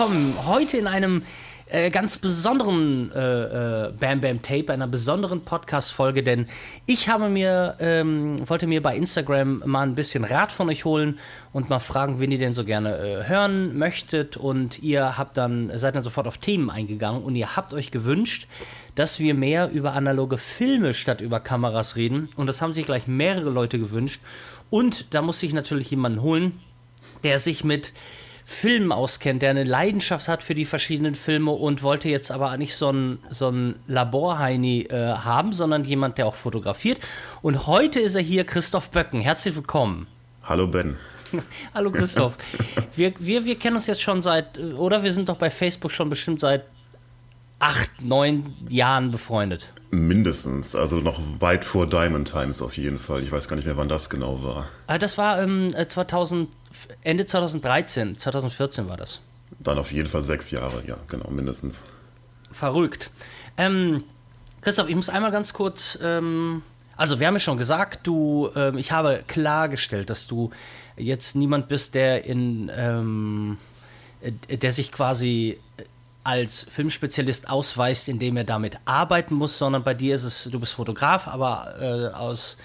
willkommen heute in einem äh, ganz besonderen äh, äh, Bam Bam Tape, einer besonderen Podcast-Folge, denn ich habe mir, ähm, wollte mir bei Instagram mal ein bisschen Rat von euch holen und mal fragen, wen ihr denn so gerne äh, hören möchtet. Und ihr habt dann, seid dann sofort auf Themen eingegangen und ihr habt euch gewünscht, dass wir mehr über analoge Filme statt über Kameras reden. Und das haben sich gleich mehrere Leute gewünscht. Und da muss ich natürlich jemanden holen, der sich mit Filmen auskennt, der eine Leidenschaft hat für die verschiedenen Filme und wollte jetzt aber nicht so ein, so ein Laborheini äh, haben, sondern jemand, der auch fotografiert. Und heute ist er hier, Christoph Böcken. Herzlich willkommen. Hallo Ben. Hallo Christoph. wir, wir, wir kennen uns jetzt schon seit, oder wir sind doch bei Facebook schon bestimmt seit acht, neun Jahren befreundet. Mindestens, also noch weit vor Diamond Times auf jeden Fall. Ich weiß gar nicht mehr, wann das genau war. Ah, das war ähm, 2000, Ende 2013, 2014 war das. Dann auf jeden Fall sechs Jahre, ja, genau, mindestens. Verrückt. Ähm, Christoph, ich muss einmal ganz kurz, ähm, also wir haben ja schon gesagt, du, ähm, ich habe klargestellt, dass du jetzt niemand bist, der in, ähm, äh, der sich quasi als Filmspezialist ausweist, indem er damit arbeiten muss, sondern bei dir ist es, du bist Fotograf, aber äh, aus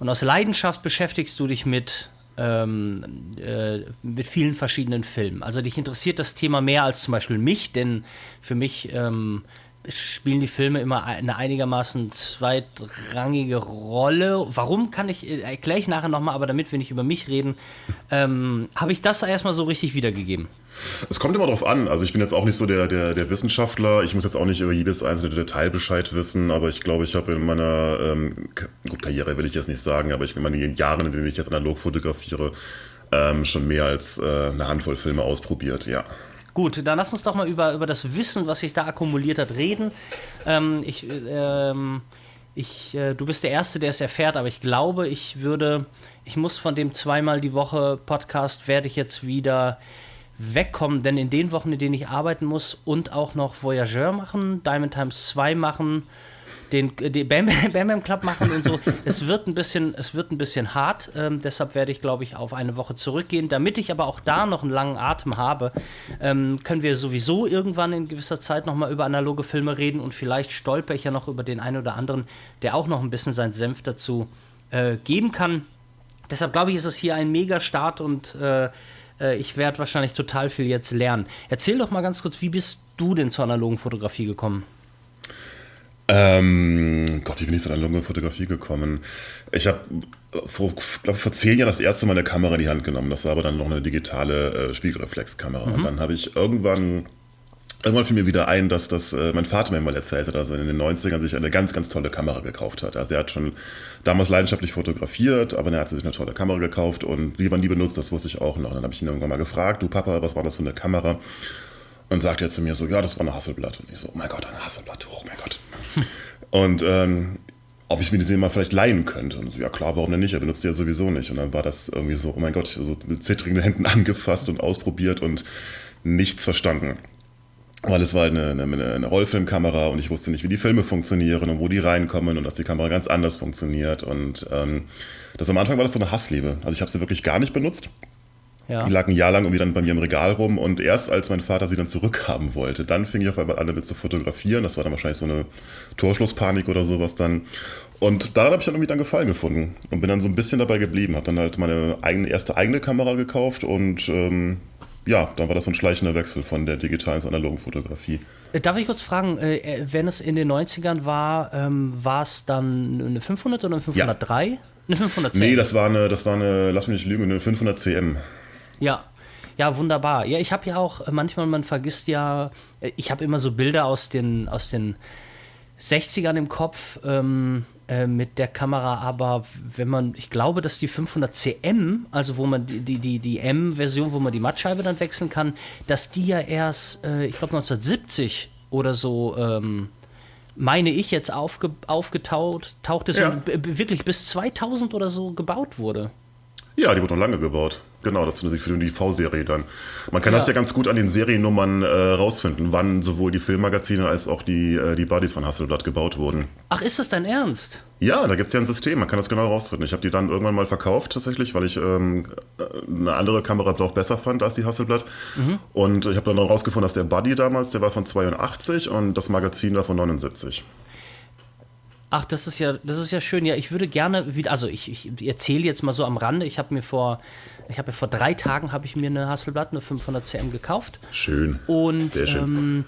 und aus Leidenschaft beschäftigst du dich mit ähm, äh, mit vielen verschiedenen Filmen. Also dich interessiert das Thema mehr als zum Beispiel mich, denn für mich ähm, spielen die Filme immer eine einigermaßen zweitrangige Rolle. Warum kann ich, äh, erkläre ich nachher nochmal, aber damit wir nicht über mich reden, ähm, habe ich das erstmal so richtig wiedergegeben. Es kommt immer darauf an. Also ich bin jetzt auch nicht so der, der, der Wissenschaftler. Ich muss jetzt auch nicht über jedes einzelne Detail Bescheid wissen, aber ich glaube, ich habe in meiner ähm, gut, Karriere will ich jetzt nicht sagen, aber ich in meinen Jahren, in denen ich jetzt analog fotografiere, ähm, schon mehr als äh, eine Handvoll Filme ausprobiert, ja. Gut, dann lass uns doch mal über, über das Wissen, was sich da akkumuliert hat, reden. Ähm, ich, ähm, ich, äh, du bist der Erste, der es erfährt, aber ich glaube, ich würde, ich muss von dem zweimal die Woche Podcast, werde ich jetzt wieder wegkommen, denn in den Wochen, in denen ich arbeiten muss und auch noch Voyageur machen, Diamond Times 2 machen, den, den Bam, Bam Bam Club machen und so, es wird ein bisschen, es wird ein bisschen hart. Ähm, deshalb werde ich, glaube ich, auf eine Woche zurückgehen. Damit ich aber auch da noch einen langen Atem habe, ähm, können wir sowieso irgendwann in gewisser Zeit nochmal über analoge Filme reden und vielleicht stolper ich ja noch über den einen oder anderen, der auch noch ein bisschen seinen Senf dazu äh, geben kann. Deshalb glaube ich, ist es hier ein Mega-Start und äh, äh, ich werde wahrscheinlich total viel jetzt lernen. Erzähl doch mal ganz kurz, wie bist du denn zur analogen Fotografie gekommen? Ähm, Gott, wie bin ich zur analogen Fotografie gekommen? Ich habe vor, glaub, vor zehn Jahren das erste Mal eine Kamera in die Hand genommen. Das war aber dann noch eine digitale äh, Spiegelreflexkamera. Mhm. Und dann habe ich irgendwann Irgendwann fiel mir wieder ein, dass das äh, mein Vater mir mal erzählt hat, dass er in den 90ern sich eine ganz, ganz tolle Kamera gekauft hat. Also er hat schon damals leidenschaftlich fotografiert, aber er hat sich eine tolle Kamera gekauft und wie man die benutzt, das wusste ich auch noch. Dann habe ich ihn irgendwann mal gefragt, du Papa, was war das für eine Kamera? Und sagt er zu mir so, ja, das war eine Hasselblatt. Und ich so, oh mein Gott, eine Hasselblatt, oh mein Gott. und ähm, ob ich mir die mal vielleicht leihen könnte. Und so, ja klar, warum denn nicht? Er benutzt die ja sowieso nicht. Und dann war das irgendwie so, oh mein Gott, so mit zittrigen Händen angefasst und ausprobiert und nichts verstanden weil es war eine, eine, eine, Rollfilmkamera und ich wusste nicht, wie die Filme funktionieren und wo die reinkommen und dass die Kamera ganz anders funktioniert. Und ähm, das am Anfang war das so eine Hassliebe. Also ich habe sie wirklich gar nicht benutzt. Ja. Die lag ein Jahr lang irgendwie dann bei mir im Regal rum und erst als mein Vater sie dann zurückhaben wollte, dann fing ich auf einmal an damit zu fotografieren. Das war dann wahrscheinlich so eine Torschlusspanik oder sowas dann. Und daran habe ich dann irgendwie dann Gefallen gefunden und bin dann so ein bisschen dabei geblieben. Habe dann halt meine eigene, erste eigene Kamera gekauft und ähm, ja, dann war das so ein schleichender Wechsel von der digitalen zur analogen Fotografie. Äh, darf ich kurz fragen, äh, wenn es in den 90ern war, ähm, war es dann eine 500 oder eine 503? Ja. Eine 500 cm? Nee, das war eine, das war eine, lass mich nicht lügen, eine 500 cm. Ja, ja, wunderbar. Ja, ich habe ja auch, äh, manchmal, man vergisst ja, ich habe immer so Bilder aus den, aus den 60ern im Kopf, ähm, äh, mit der Kamera, aber wenn man, ich glaube, dass die 500 cm, also wo man die, die, die, die M-Version, wo man die Mattscheibe dann wechseln kann, dass die ja erst, äh, ich glaube 1970 oder so, ähm, meine ich jetzt aufge, aufgetaucht taucht ist ja. und wirklich bis 2000 oder so gebaut wurde. Ja, die wurde noch lange gebaut. Genau, dazu für die V-Serie dann. Man kann ja. das ja ganz gut an den Seriennummern äh, rausfinden, wann sowohl die Filmmagazine als auch die, äh, die Buddies von Hasselblatt gebaut wurden. Ach, ist das dein Ernst? Ja, da gibt es ja ein System, man kann das genau rausfinden. Ich habe die dann irgendwann mal verkauft tatsächlich, weil ich ähm, eine andere Kamera doch besser fand als die Hasselblatt. Mhm. Und ich habe dann rausgefunden, dass der Buddy damals, der war von 82 und das Magazin war von 79. Ach, das ist ja, das ist ja schön. Ja, ich würde gerne wieder, also ich, ich erzähle jetzt mal so am Rande. Ich habe mir vor, ich habe ja vor drei Tagen habe ich mir eine Hasselblatt, eine 500 cm gekauft. Schön. Und Sehr schön. Ähm,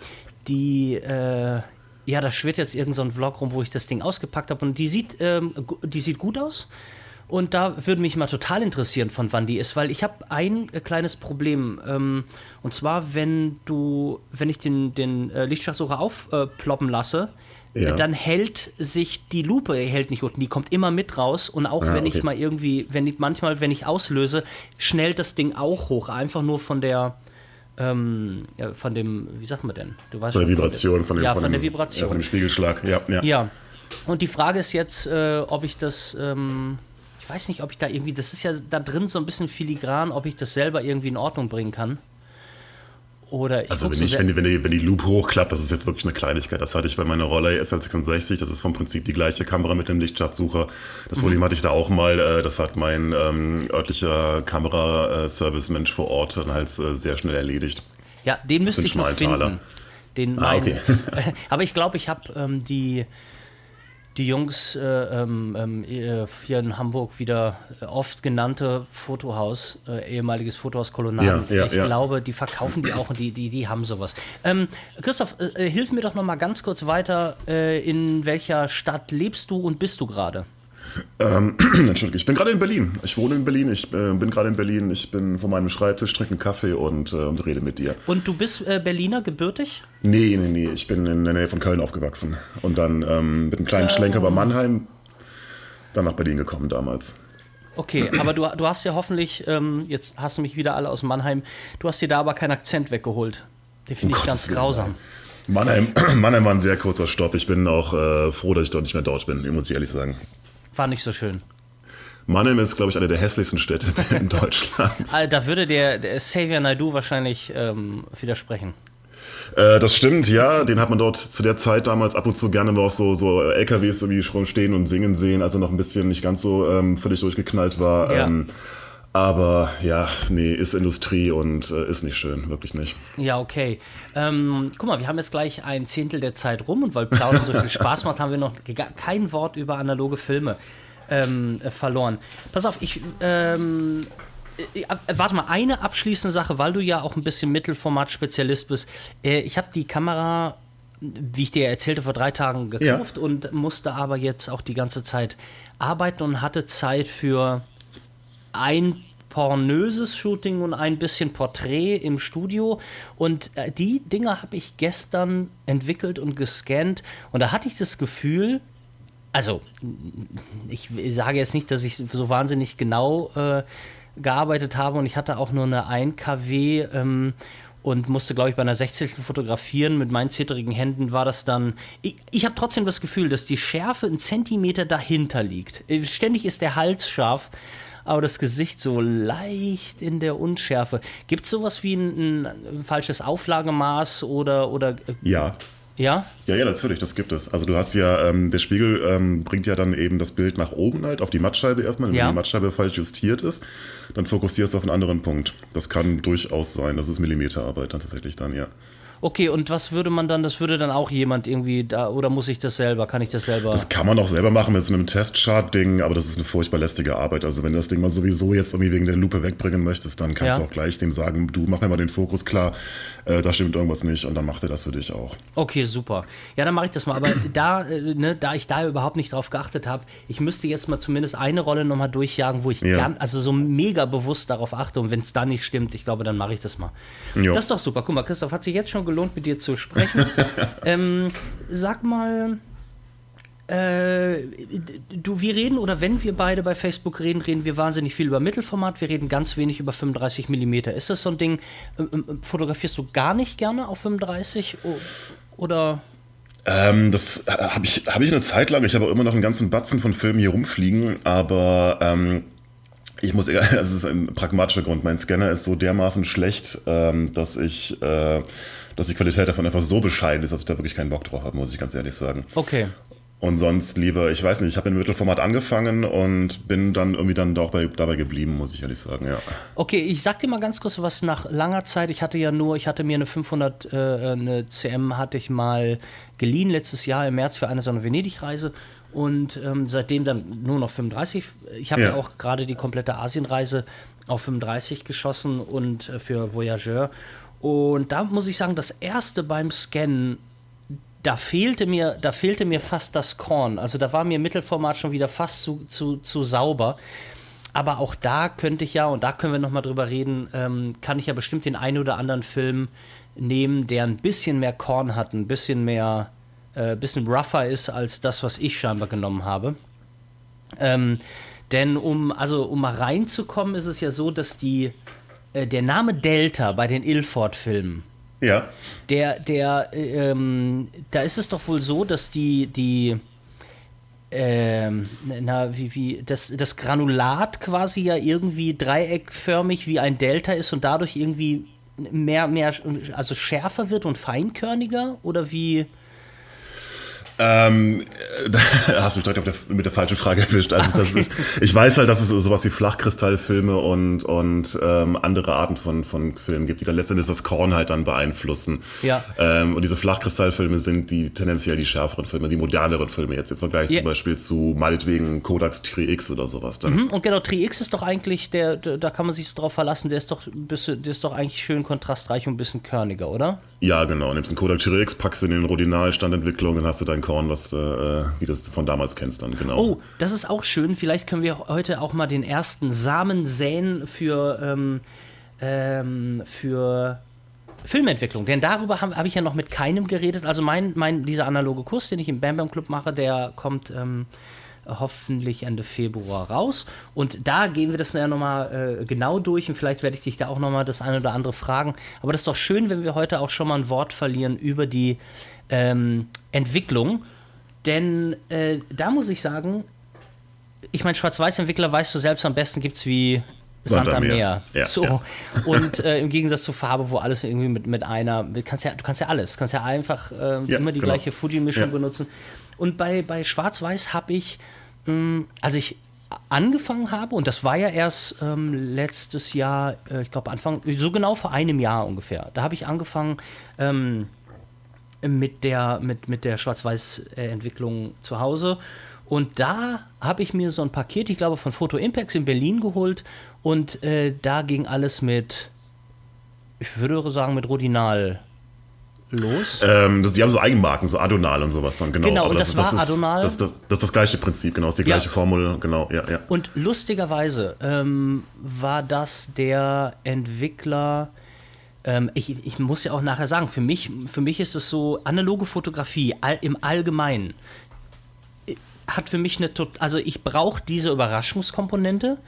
die, äh, ja, da schwirrt jetzt irgendein so Vlog rum, wo ich das Ding ausgepackt habe und die sieht, ähm, die sieht gut aus. Und da würde mich mal total interessieren, von wann die ist, weil ich habe ein äh, kleines Problem. Ähm, und zwar, wenn du, wenn ich den, den äh, Lichtschachtsucher aufploppen lasse, ja. dann hält sich die Lupe hält nicht unten, die kommt immer mit raus und auch ah, wenn okay. ich mal irgendwie, wenn ich manchmal, wenn ich auslöse, schnellt das Ding auch hoch, einfach nur von der ähm, ja, von dem, wie sagt man denn? Du weißt von der Vibration, von, dem, ja, von, von der Vibration. Ja, von dem Spiegelschlag, ja. Ja, ja. und die Frage ist jetzt, äh, ob ich das, ähm, ich weiß nicht, ob ich da irgendwie, das ist ja da drin so ein bisschen filigran, ob ich das selber irgendwie in Ordnung bringen kann. Oder ich also wenn, ich, wenn, die, wenn, die, wenn die Loop hochklappt, das ist jetzt wirklich eine Kleinigkeit. Das hatte ich bei meiner Roller SL66, das ist vom Prinzip die gleiche Kamera mit dem Lichtschachtsucher. Das mhm. Problem hatte ich da auch mal, äh, das hat mein ähm, örtlicher Kameraservice-Mensch vor Ort dann halt äh, sehr schnell erledigt. Ja, den müsste ich noch finden. Den ah, okay. aber ich glaube, ich habe ähm, die die Jungs äh, ähm, ähm äh, hier in Hamburg wieder äh, oft genannte Fotohaus, äh, ehemaliges Fotohaus Kolonnaden. Ja, ja, ich ja. glaube, die verkaufen die auch und die, die, die haben sowas. Ähm, Christoph, äh, äh, hilf mir doch noch mal ganz kurz weiter. in welcher Stadt lebst du und bist du gerade? Ähm, Entschuldigung, ich bin gerade in Berlin. Ich wohne in Berlin, ich äh, bin gerade in Berlin. Ich bin vor meinem Schreibtisch, trinke einen Kaffee und, äh, und rede mit dir. Und du bist äh, Berliner gebürtig? Nee, nee, nee. Ich bin in der Nähe von Köln aufgewachsen. Und dann ähm, mit einem kleinen oh. Schlenker bei Mannheim dann nach Berlin gekommen damals. Okay, aber du, du hast ja hoffentlich, ähm, jetzt hast du mich wieder alle aus Mannheim, du hast dir da aber keinen Akzent weggeholt. Den finde ich ganz grausam. Mannheim, Mannheim war ein sehr kurzer Stopp. Ich bin auch äh, froh, dass ich dort nicht mehr dort bin, muss ich ehrlich sagen. War nicht so schön. Mannheim ist, glaube ich, eine der hässlichsten Städte in Deutschland. Also, da würde der, der Xavier Naidu wahrscheinlich ähm, widersprechen. Äh, das stimmt, ja. Den hat man dort zu der Zeit damals ab und zu gerne mal auch so, so LKWs irgendwie schon stehen und singen sehen, als er noch ein bisschen nicht ganz so ähm, völlig durchgeknallt war. Ja. Ähm, aber ja, nee, ist Industrie und äh, ist nicht schön, wirklich nicht. Ja, okay. Ähm, guck mal, wir haben jetzt gleich ein Zehntel der Zeit rum und weil Plaudern so viel Spaß macht, haben wir noch kein Wort über analoge Filme ähm, äh, verloren. Pass auf, ich. Ähm, äh, äh, warte mal, eine abschließende Sache, weil du ja auch ein bisschen Mittelformat-Spezialist bist. Äh, ich habe die Kamera wie ich dir erzählte, vor drei Tagen gekauft ja. und musste aber jetzt auch die ganze Zeit arbeiten und hatte Zeit für ein pornöses Shooting und ein bisschen Porträt im Studio. Und äh, die Dinger habe ich gestern entwickelt und gescannt. Und da hatte ich das Gefühl, also ich sage jetzt nicht, dass ich so wahnsinnig genau äh, gearbeitet habe und ich hatte auch nur eine 1 kW ähm, und musste, glaube ich, bei einer 60. fotografieren. Mit meinen zittrigen Händen war das dann. Ich, ich habe trotzdem das Gefühl, dass die Schärfe einen Zentimeter dahinter liegt. Ständig ist der Hals scharf aber das Gesicht so leicht in der Unschärfe. Gibt es sowas wie ein, ein, falsches Auflagemaß oder. oder äh, ja. Ja? Ja, ja, natürlich, das gibt es. Also du hast ja, ähm, der Spiegel ähm, bringt ja dann eben das Bild nach oben halt, auf die Mattscheibe erstmal. Wenn ja. die Mattscheibe falsch justiert ist, dann fokussierst du auf einen anderen Punkt. Das kann durchaus sein. Das ist Millimeterarbeit dann tatsächlich dann, ja. Okay, und was würde man dann, das würde dann auch jemand irgendwie da, oder muss ich das selber, kann ich das selber? Das kann man auch selber machen mit so einem Testchart-Ding, aber das ist eine furchtbar lästige Arbeit. Also wenn du das Ding mal sowieso jetzt irgendwie wegen der Lupe wegbringen möchtest, dann kannst ja. du auch gleich dem sagen, du mach mir mal den Fokus klar, äh, da stimmt irgendwas nicht und dann macht er das für dich auch. Okay, super. Ja, dann mache ich das mal. Aber da, äh, ne, da ich da überhaupt nicht drauf geachtet habe, ich müsste jetzt mal zumindest eine Rolle nochmal durchjagen, wo ich ja. gern, also so mega bewusst darauf achte und wenn es da nicht stimmt, ich glaube, dann mache ich das mal. Jo. Das ist doch super. Guck mal, Christoph, hat sich jetzt schon gelohnt, mit dir zu sprechen ähm, sag mal, äh, du, wir reden oder wenn wir beide bei Facebook reden, reden wir wahnsinnig viel über Mittelformat, wir reden ganz wenig über 35 mm. Ist das so ein Ding, äh, äh, fotografierst du gar nicht gerne auf 35 oder? Ähm, das habe ich, hab ich eine Zeit lang. Ich habe auch immer noch einen ganzen Batzen von Filmen hier rumfliegen, aber ähm, Ich muss, egal, das ist ein pragmatischer Grund. Mein Scanner ist so dermaßen schlecht, ähm, dass ich, äh, dass die Qualität davon einfach so bescheiden ist, dass ich da wirklich keinen Bock drauf habe, muss ich ganz ehrlich sagen. Okay. Und sonst lieber, ich weiß nicht, ich habe im Mittelformat angefangen und bin dann irgendwie dann doch bei, dabei geblieben, muss ich ehrlich sagen, ja. Okay, ich sag dir mal ganz kurz was nach langer Zeit. Ich hatte ja nur, ich hatte mir eine 500, äh, eine CM hatte ich mal geliehen letztes Jahr im März für eine so eine Venedig-Reise und ähm, seitdem dann nur noch 35. Ich habe ja. ja. auch gerade die komplette Asienreise auf 35 geschossen und äh, für Voyageur. Und da muss ich sagen, das erste beim Scannen da fehlte mir, da fehlte mir fast das Korn. Also da war mir Mittelformat schon wieder fast zu, zu, zu sauber. Aber auch da könnte ich ja, und da können wir nochmal drüber reden, ähm, kann ich ja bestimmt den einen oder anderen Film nehmen, der ein bisschen mehr Korn hat, ein bisschen mehr, äh, bisschen rougher ist als das, was ich scheinbar genommen habe. Ähm, denn um, also um mal reinzukommen, ist es ja so, dass die, der Name Delta bei den Ilford-Filmen, ja. Der, der, ähm, da ist es doch wohl so, dass die, die, ähm, na, wie, wie, das, das Granulat quasi ja irgendwie dreieckförmig wie ein Delta ist und dadurch irgendwie mehr, mehr, also schärfer wird und feinkörniger? Oder wie? Ähm, da hast du mich direkt der, mit der falschen Frage erwischt. Also das ist, ich weiß halt, dass es sowas wie Flachkristallfilme und, und ähm, andere Arten von, von Filmen gibt, die dann letztendlich das Korn halt dann beeinflussen. Ja. Ähm, und diese Flachkristallfilme sind die tendenziell die schärferen Filme, die moderneren Filme jetzt im Vergleich yeah. zum Beispiel zu meinetwegen Kodaks Tri-X oder sowas. Dann. Mhm, und genau, Tri-X ist doch eigentlich, der, da kann man sich so drauf verlassen, der ist doch, der ist doch eigentlich schön kontrastreich und ein bisschen körniger, oder? Ja, genau. Nimmst einen Kodak T-Rex, packst in den Rodinal-Standentwicklung, dann hast du dein Korn, was, äh, wie du es von damals kennst dann, genau. Oh, das ist auch schön. Vielleicht können wir heute auch mal den ersten Samen säen für, ähm, ähm, für Filmentwicklung. Denn darüber habe hab ich ja noch mit keinem geredet. Also mein, mein, dieser analoge Kurs, den ich im Bam Bam Club mache, der kommt ähm, hoffentlich Ende Februar raus. Und da gehen wir das ja nochmal äh, genau durch und vielleicht werde ich dich da auch nochmal das eine oder andere fragen. Aber das ist doch schön, wenn wir heute auch schon mal ein Wort verlieren über die ähm, Entwicklung. Denn äh, da muss ich sagen, ich meine, Schwarz-Weiß-Entwickler weißt du selbst am besten, gibt es wie Sand am Meer. Ja, so. Ja. Und äh, im Gegensatz zur Farbe, wo alles irgendwie mit, mit einer, kannst ja, du kannst ja alles, du kannst ja einfach äh, ja, immer die genau. gleiche Fuji-Mischung benutzen. Und bei, bei Schwarz-Weiß habe ich als ich angefangen habe, und das war ja erst ähm, letztes Jahr, äh, ich glaube Anfang, so genau vor einem Jahr ungefähr, da habe ich angefangen ähm, mit der, mit, mit der Schwarz-Weiß-Entwicklung zu Hause. Und da habe ich mir so ein Paket, ich glaube, von Photo Impacts in Berlin geholt. Und äh, da ging alles mit, ich würde sagen, mit Rodinal los? Ähm, das, die haben so Eigenmarken, so Adonal und sowas dann, genau. Genau, Aber und das, das, war das Adonal. Das, das, das, ist das gleiche Prinzip, genau, ist die gleiche ja. Formel, genau, ja, ja. Und lustigerweise ähm, war das der Entwickler, ähm, ich, ich muss ja auch nachher sagen, für mich, für mich ist es so, analoge Fotografie all, im Allgemeinen äh, hat für mich eine, also ich brauche diese Überraschungskomponente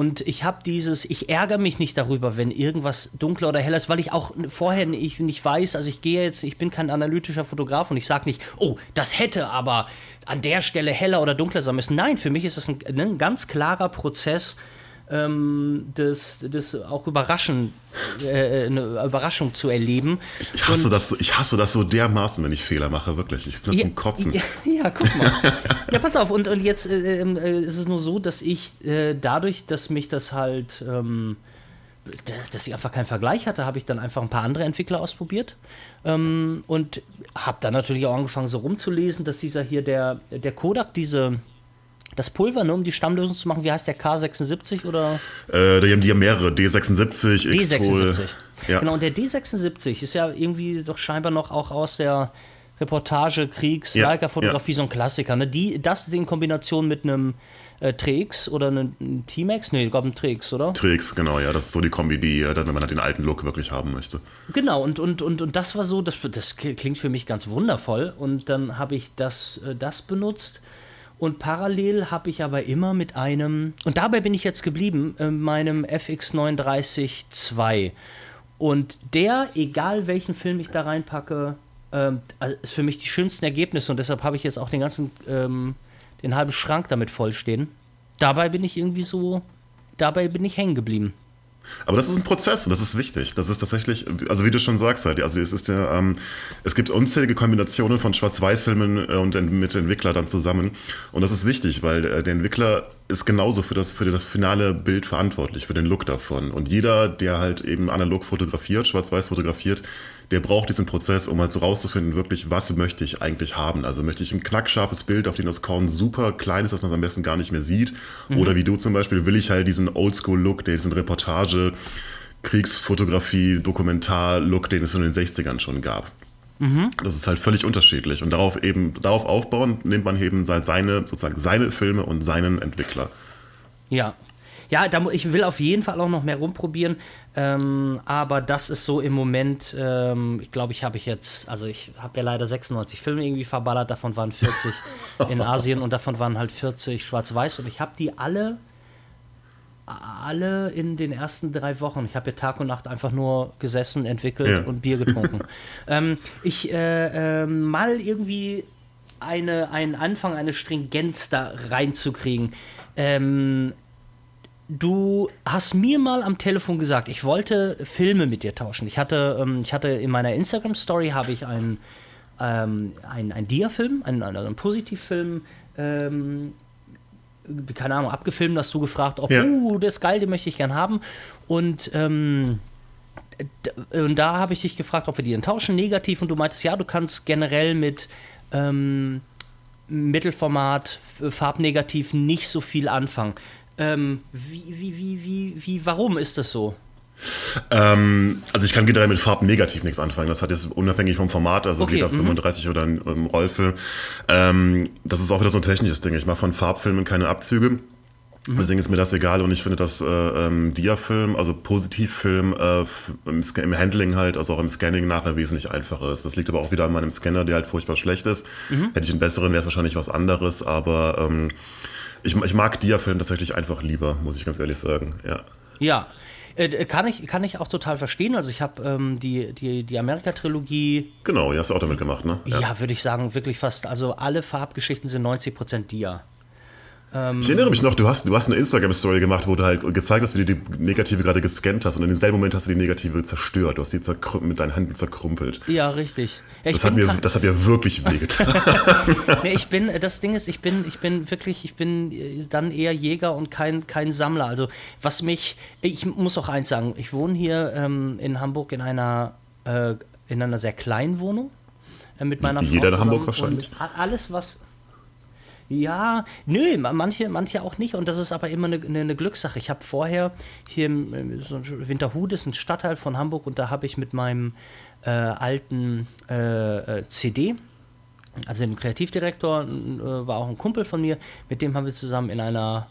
und ich habe dieses, ich ärgere mich nicht darüber, wenn irgendwas dunkler oder heller ist, weil ich auch vorher nicht, nicht weiß, also ich gehe jetzt, ich bin kein analytischer Fotograf und ich sage nicht, oh, das hätte aber an der Stelle heller oder dunkler sein müssen. Nein, für mich ist das ein, ein ganz klarer Prozess, ähm, das, das auch überraschen, äh, eine Überraschung zu erleben. Ich hasse, das so, ich hasse das so dermaßen, wenn ich Fehler mache, wirklich. Ich bin ja, zum Kotzen. Ja, ja, guck mal. ja, pass auf, und, und jetzt äh, ähm, äh, ist es nur so, dass ich äh, dadurch, dass mich das halt. Ähm, dass ich einfach keinen Vergleich hatte, habe ich dann einfach ein paar andere Entwickler ausprobiert ähm, und habe dann natürlich auch angefangen, so rumzulesen, dass dieser hier, der, der Kodak, diese das Pulver, ne, um die Stammlösung zu machen, wie heißt der K76 oder? Äh, die, haben, die haben mehrere, D76, D76. Ja. Genau, und der D76 ist ja irgendwie doch scheinbar noch auch aus der Reportage, Kriegs, ja, Leica-Fotografie ja. so ein Klassiker. Ne? Die, das in Kombination mit einem äh, Trex oder einem T-Max? Nee, ich glaube ein Trex, oder? Trex, genau, ja. Das ist so die Kombi, die, äh, wenn man halt den alten Look wirklich haben möchte. Genau, und, und, und, und das war so, das, das klingt für mich ganz wundervoll. Und dann habe ich das, äh, das benutzt und parallel habe ich aber immer mit einem, und dabei bin ich jetzt geblieben, äh, meinem FX39 II. Und der, egal welchen Film ich da reinpacke, äh, ist für mich die schönsten Ergebnisse und deshalb habe ich jetzt auch den ganzen, ähm, den halben Schrank damit vollstehen. Dabei bin ich irgendwie so dabei bin ich hängen geblieben. Aber das ist ein Prozess und das ist wichtig. Das ist tatsächlich, also wie du schon sagst, halt, also es ist ja, ähm, es gibt unzählige Kombinationen von Schwarz-Weiß-Filmen äh, und mit Entwickler dann zusammen. Und das ist wichtig, weil äh, der Entwickler ist genauso für das, für das finale Bild verantwortlich, für den Look davon. Und jeder, der halt eben analog fotografiert, schwarz-weiß fotografiert, der braucht diesen Prozess, um halt so rauszufinden, wirklich, was möchte ich eigentlich haben. Also möchte ich ein knackscharfes Bild, auf dem das Korn super klein ist, dass man es am besten gar nicht mehr sieht. Mhm. Oder wie du zum Beispiel, will ich halt diesen Oldschool-Look, diesen Reportage, Kriegsfotografie, Dokumentar-Look, den es in den 60ern schon gab. Mhm. Das ist halt völlig unterschiedlich. Und darauf eben, darauf aufbauen, nimmt man eben seine, sozusagen seine Filme und seinen Entwickler. Ja. Ja, da, ich will auf jeden Fall auch noch mehr rumprobieren. Ähm, aber das ist so im Moment, ähm, ich glaube, ich habe ich jetzt, also ich habe ja leider 96 Filme irgendwie verballert, davon waren 40 in Asien und davon waren halt 40 schwarz-weiß und ich habe die alle alle in den ersten drei Wochen. Ich habe hier Tag und Nacht einfach nur gesessen, entwickelt ja. und Bier getrunken. ähm, ich äh, äh, mal irgendwie eine, einen Anfang, eine Stringenz da reinzukriegen. Ähm, du hast mir mal am Telefon gesagt, ich wollte Filme mit dir tauschen. Ich hatte, ähm, ich hatte in meiner Instagram-Story habe ich einen, ähm, einen, einen Dia-Film, einen, einen Positivfilm ähm, keine Ahnung, abgefilmt, hast du gefragt, ob, ja. uh, das ist geil, den möchte ich gern haben. Und, ähm, und da habe ich dich gefragt, ob wir die tauschen, negativ. Und du meintest, ja, du kannst generell mit ähm, Mittelformat, farbnegativ nicht so viel anfangen. Ähm, wie, wie, wie, wie, wie, warum ist das so? Ähm, also ich kann generell mit Farben negativ nichts anfangen. Das hat jetzt unabhängig vom Format, also okay, jeder 35 mhm. oder ein, ein Rollfilm. Ähm, das ist auch wieder so ein technisches Ding. Ich mache von Farbfilmen keine Abzüge. Mhm. Deswegen ist mir das egal und ich finde, dass äh, ähm, Dia-Film, also Positivfilm äh, im, im, Handling halt, also auch im Scanning nachher wesentlich einfacher ist. Das liegt aber auch wieder an meinem Scanner, der halt furchtbar schlecht ist. Mhm. Hätte ich einen besseren, wäre es wahrscheinlich was anderes, aber ähm, ich, ich mag Dia-Film tatsächlich einfach lieber, muss ich ganz ehrlich sagen. Ja. Ja, äh, kann, ich, kann ich auch total verstehen. Also ich habe ähm, die, die, die Amerika-Trilogie. Genau, die hast du auch damit gemacht, ne? Ja, ja würde ich sagen, wirklich fast. Also alle Farbgeschichten sind 90% Dia. Ähm, ich erinnere mich noch, du hast, du hast eine Instagram-Story gemacht, wo du halt gezeigt hast, wie du die Negative gerade gescannt hast und in demselben Moment hast du die Negative zerstört. Du hast sie mit deinen Händen zerkrumpelt. Ja, richtig. Ja, das, hat mir, das hat mir wirklich wehgetan. nee, ich bin, das Ding ist, ich bin, ich bin wirklich, ich bin dann eher Jäger und kein, kein Sammler. Also was mich, ich muss auch eins sagen, ich wohne hier ähm, in Hamburg in einer, äh, in einer sehr kleinen Wohnung äh, mit meiner Frau. Jeder in Hamburg wahrscheinlich. Alles, was ja, nö, manche, manche auch nicht. Und das ist aber immer eine, eine Glückssache. Ich habe vorher hier im so Winterhude ist ein Stadtteil von Hamburg und da habe ich mit meinem äh, alten äh, äh CD, also dem Kreativdirektor, äh, war auch ein Kumpel von mir, mit dem haben wir zusammen in einer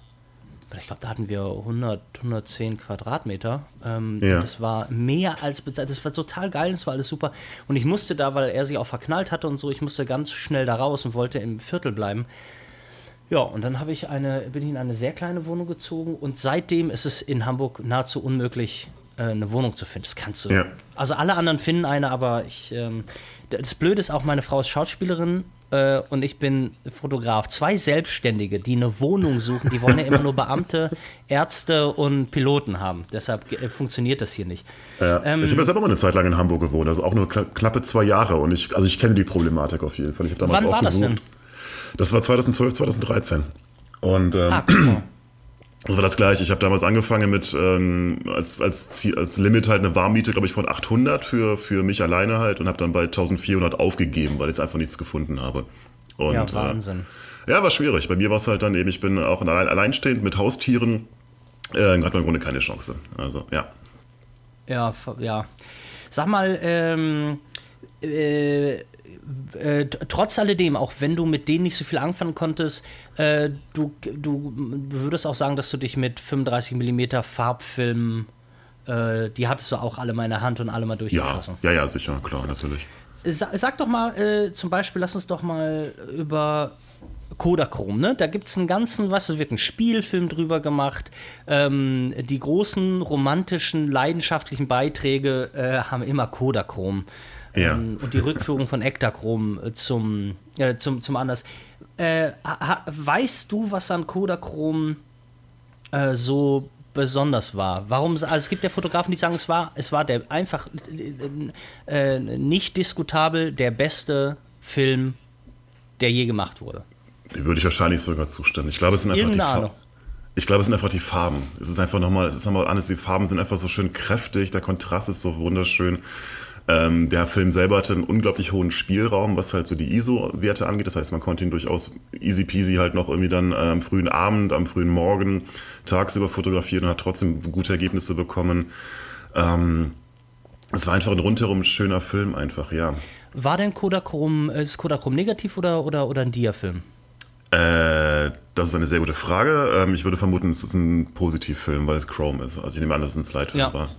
ich glaube, da hatten wir 100, 110 Quadratmeter. Ähm, ja. Das war mehr als bezahlt. Das war total geil, das war alles super. Und ich musste da, weil er sich auch verknallt hatte und so, ich musste ganz schnell da raus und wollte im Viertel bleiben. Ja, und dann habe ich eine, bin ich in eine sehr kleine Wohnung gezogen und seitdem ist es in Hamburg nahezu unmöglich, äh, eine Wohnung zu finden. Das kannst du. Ja. Also alle anderen finden eine, aber ich. Ähm, das Blöde ist auch, meine Frau ist Schauspielerin äh, und ich bin Fotograf. Zwei Selbstständige, die eine Wohnung suchen, die wollen ja immer nur Beamte, Ärzte und Piloten haben. Deshalb äh, funktioniert das hier nicht. Ja. Ähm, ich habe ja selber mal eine Zeit lang in Hamburg gewohnt, also auch nur knappe zwei Jahre. Und ich, also ich kenne die Problematik auf jeden Fall. Ich damals wann auch war gesucht. das denn? Das war 2012, 2013. Und ähm, ah, das war das gleiche. Ich habe damals angefangen mit ähm, als, als, als Limit halt eine Warmmiete, glaube ich, von 800 für, für mich alleine halt und habe dann bei 1400 aufgegeben, weil ich einfach nichts gefunden habe. Und, ja, Wahnsinn. Äh, ja, war schwierig. Bei mir war es halt dann eben, ich bin auch alleinstehend mit Haustieren. Äh, hat man im Grunde keine Chance. Also, ja. Ja, ja. Sag mal, ähm, äh, äh, trotz alledem, auch wenn du mit denen nicht so viel anfangen konntest, äh, du, du würdest auch sagen, dass du dich mit 35 mm Farbfilmen, äh, die hattest du auch alle mal in der Hand und alle mal durchgeschossen. Ja, ja, ja, sicher, klar, natürlich. Sa sag doch mal, äh, zum Beispiel, lass uns doch mal über Kodachrom, ne? Da gibt es einen ganzen, was, es wird ein Spielfilm drüber gemacht. Ähm, die großen romantischen, leidenschaftlichen Beiträge äh, haben immer Kodachrom. Ja. Ähm, und die Rückführung von Ektachrom äh, zum, äh, zum, zum Anders. Äh, weißt du, was an Kodachrom äh, so besonders war? Warum, also es gibt ja Fotografen, die sagen, es war, es war der einfach äh, nicht diskutabel der beste Film, der je gemacht wurde. Dem würde ich wahrscheinlich sogar zustimmen. Ich glaube, es sind einfach die Farben. Ich glaube, es sind einfach die Farben. Es ist einfach nochmal, es ist nochmal anders. Die Farben sind einfach so schön kräftig, der Kontrast ist so wunderschön. Ähm, der Film selber hatte einen unglaublich hohen Spielraum, was halt so die ISO-Werte angeht. Das heißt, man konnte ihn durchaus easy peasy halt noch irgendwie dann äh, am frühen Abend, am frühen Morgen, tagsüber fotografieren und hat trotzdem gute Ergebnisse bekommen. Ähm, es war einfach ein rundherum schöner Film, einfach, ja. War denn Kodachrom, ist Kodachrom negativ oder, oder, oder ein Dia-Film? Äh, das ist eine sehr gute Frage. Ähm, ich würde vermuten, es ist ein Positivfilm, weil es Chrome ist. Also ich nehme an, dass es ein Slide-Film ja. war.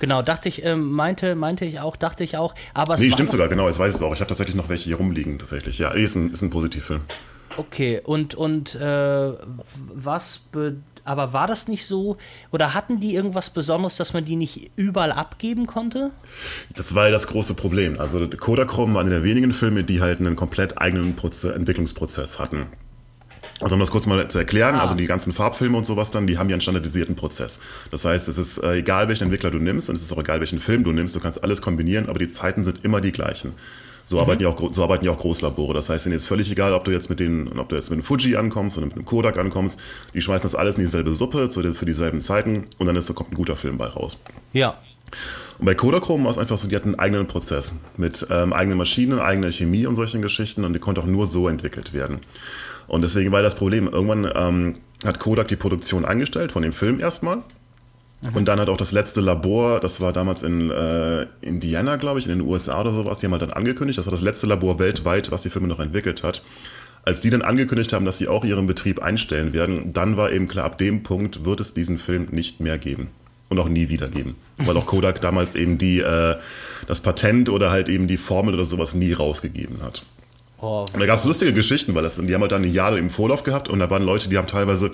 Genau, dachte ich, ähm, meinte, meinte ich auch, dachte ich auch. Aber es nee, stimmt sogar, genau, ich weiß es auch. Ich habe tatsächlich noch welche hier rumliegen, tatsächlich. Ja, ist ein, ist ein Positivfilm. Okay, und, und äh, was aber war das nicht so? Oder hatten die irgendwas Besonderes, dass man die nicht überall abgeben konnte? Das war ja das große Problem. Also Kodachrome war einer der wenigen Filme, die halt einen komplett eigenen Proze Entwicklungsprozess hatten. Also um das kurz mal zu erklären, ah. also die ganzen Farbfilme und sowas dann, die haben ja einen standardisierten Prozess. Das heißt, es ist äh, egal, welchen Entwickler du nimmst und es ist auch egal, welchen Film du nimmst, du kannst alles kombinieren, aber die Zeiten sind immer die gleichen. So, mhm. arbeiten ja auch, so arbeiten ja auch Großlabore. Das heißt, es ist völlig egal, ob du jetzt mit den, ob du jetzt mit einem Fuji ankommst oder mit einem Kodak ankommst. Die schmeißen das alles in dieselbe Suppe für dieselben Zeiten und dann ist, kommt ein guter Film bei raus. Ja. Und bei Kodachrome war es einfach so, die hatten einen eigenen Prozess mit ähm, eigenen Maschinen, eigener Chemie und solchen Geschichten und die konnte auch nur so entwickelt werden. Und deswegen war das Problem, irgendwann ähm, hat Kodak die Produktion eingestellt von dem Film erstmal. Mhm. Und dann hat auch das letzte Labor, das war damals in äh, Indiana, glaube ich, in den USA oder sowas, die haben halt dann angekündigt, das war das letzte Labor weltweit, was die Filme noch entwickelt hat. Als die dann angekündigt haben, dass sie auch ihren Betrieb einstellen werden, dann war eben klar, ab dem Punkt wird es diesen Film nicht mehr geben und auch nie wieder geben. Weil auch Kodak damals eben die, äh, das Patent oder halt eben die Formel oder sowas nie rausgegeben hat. Oh, und da gab es lustige Geschichten, weil das, die haben halt dann ein Jahr im Vorlauf gehabt und da waren Leute, die haben teilweise,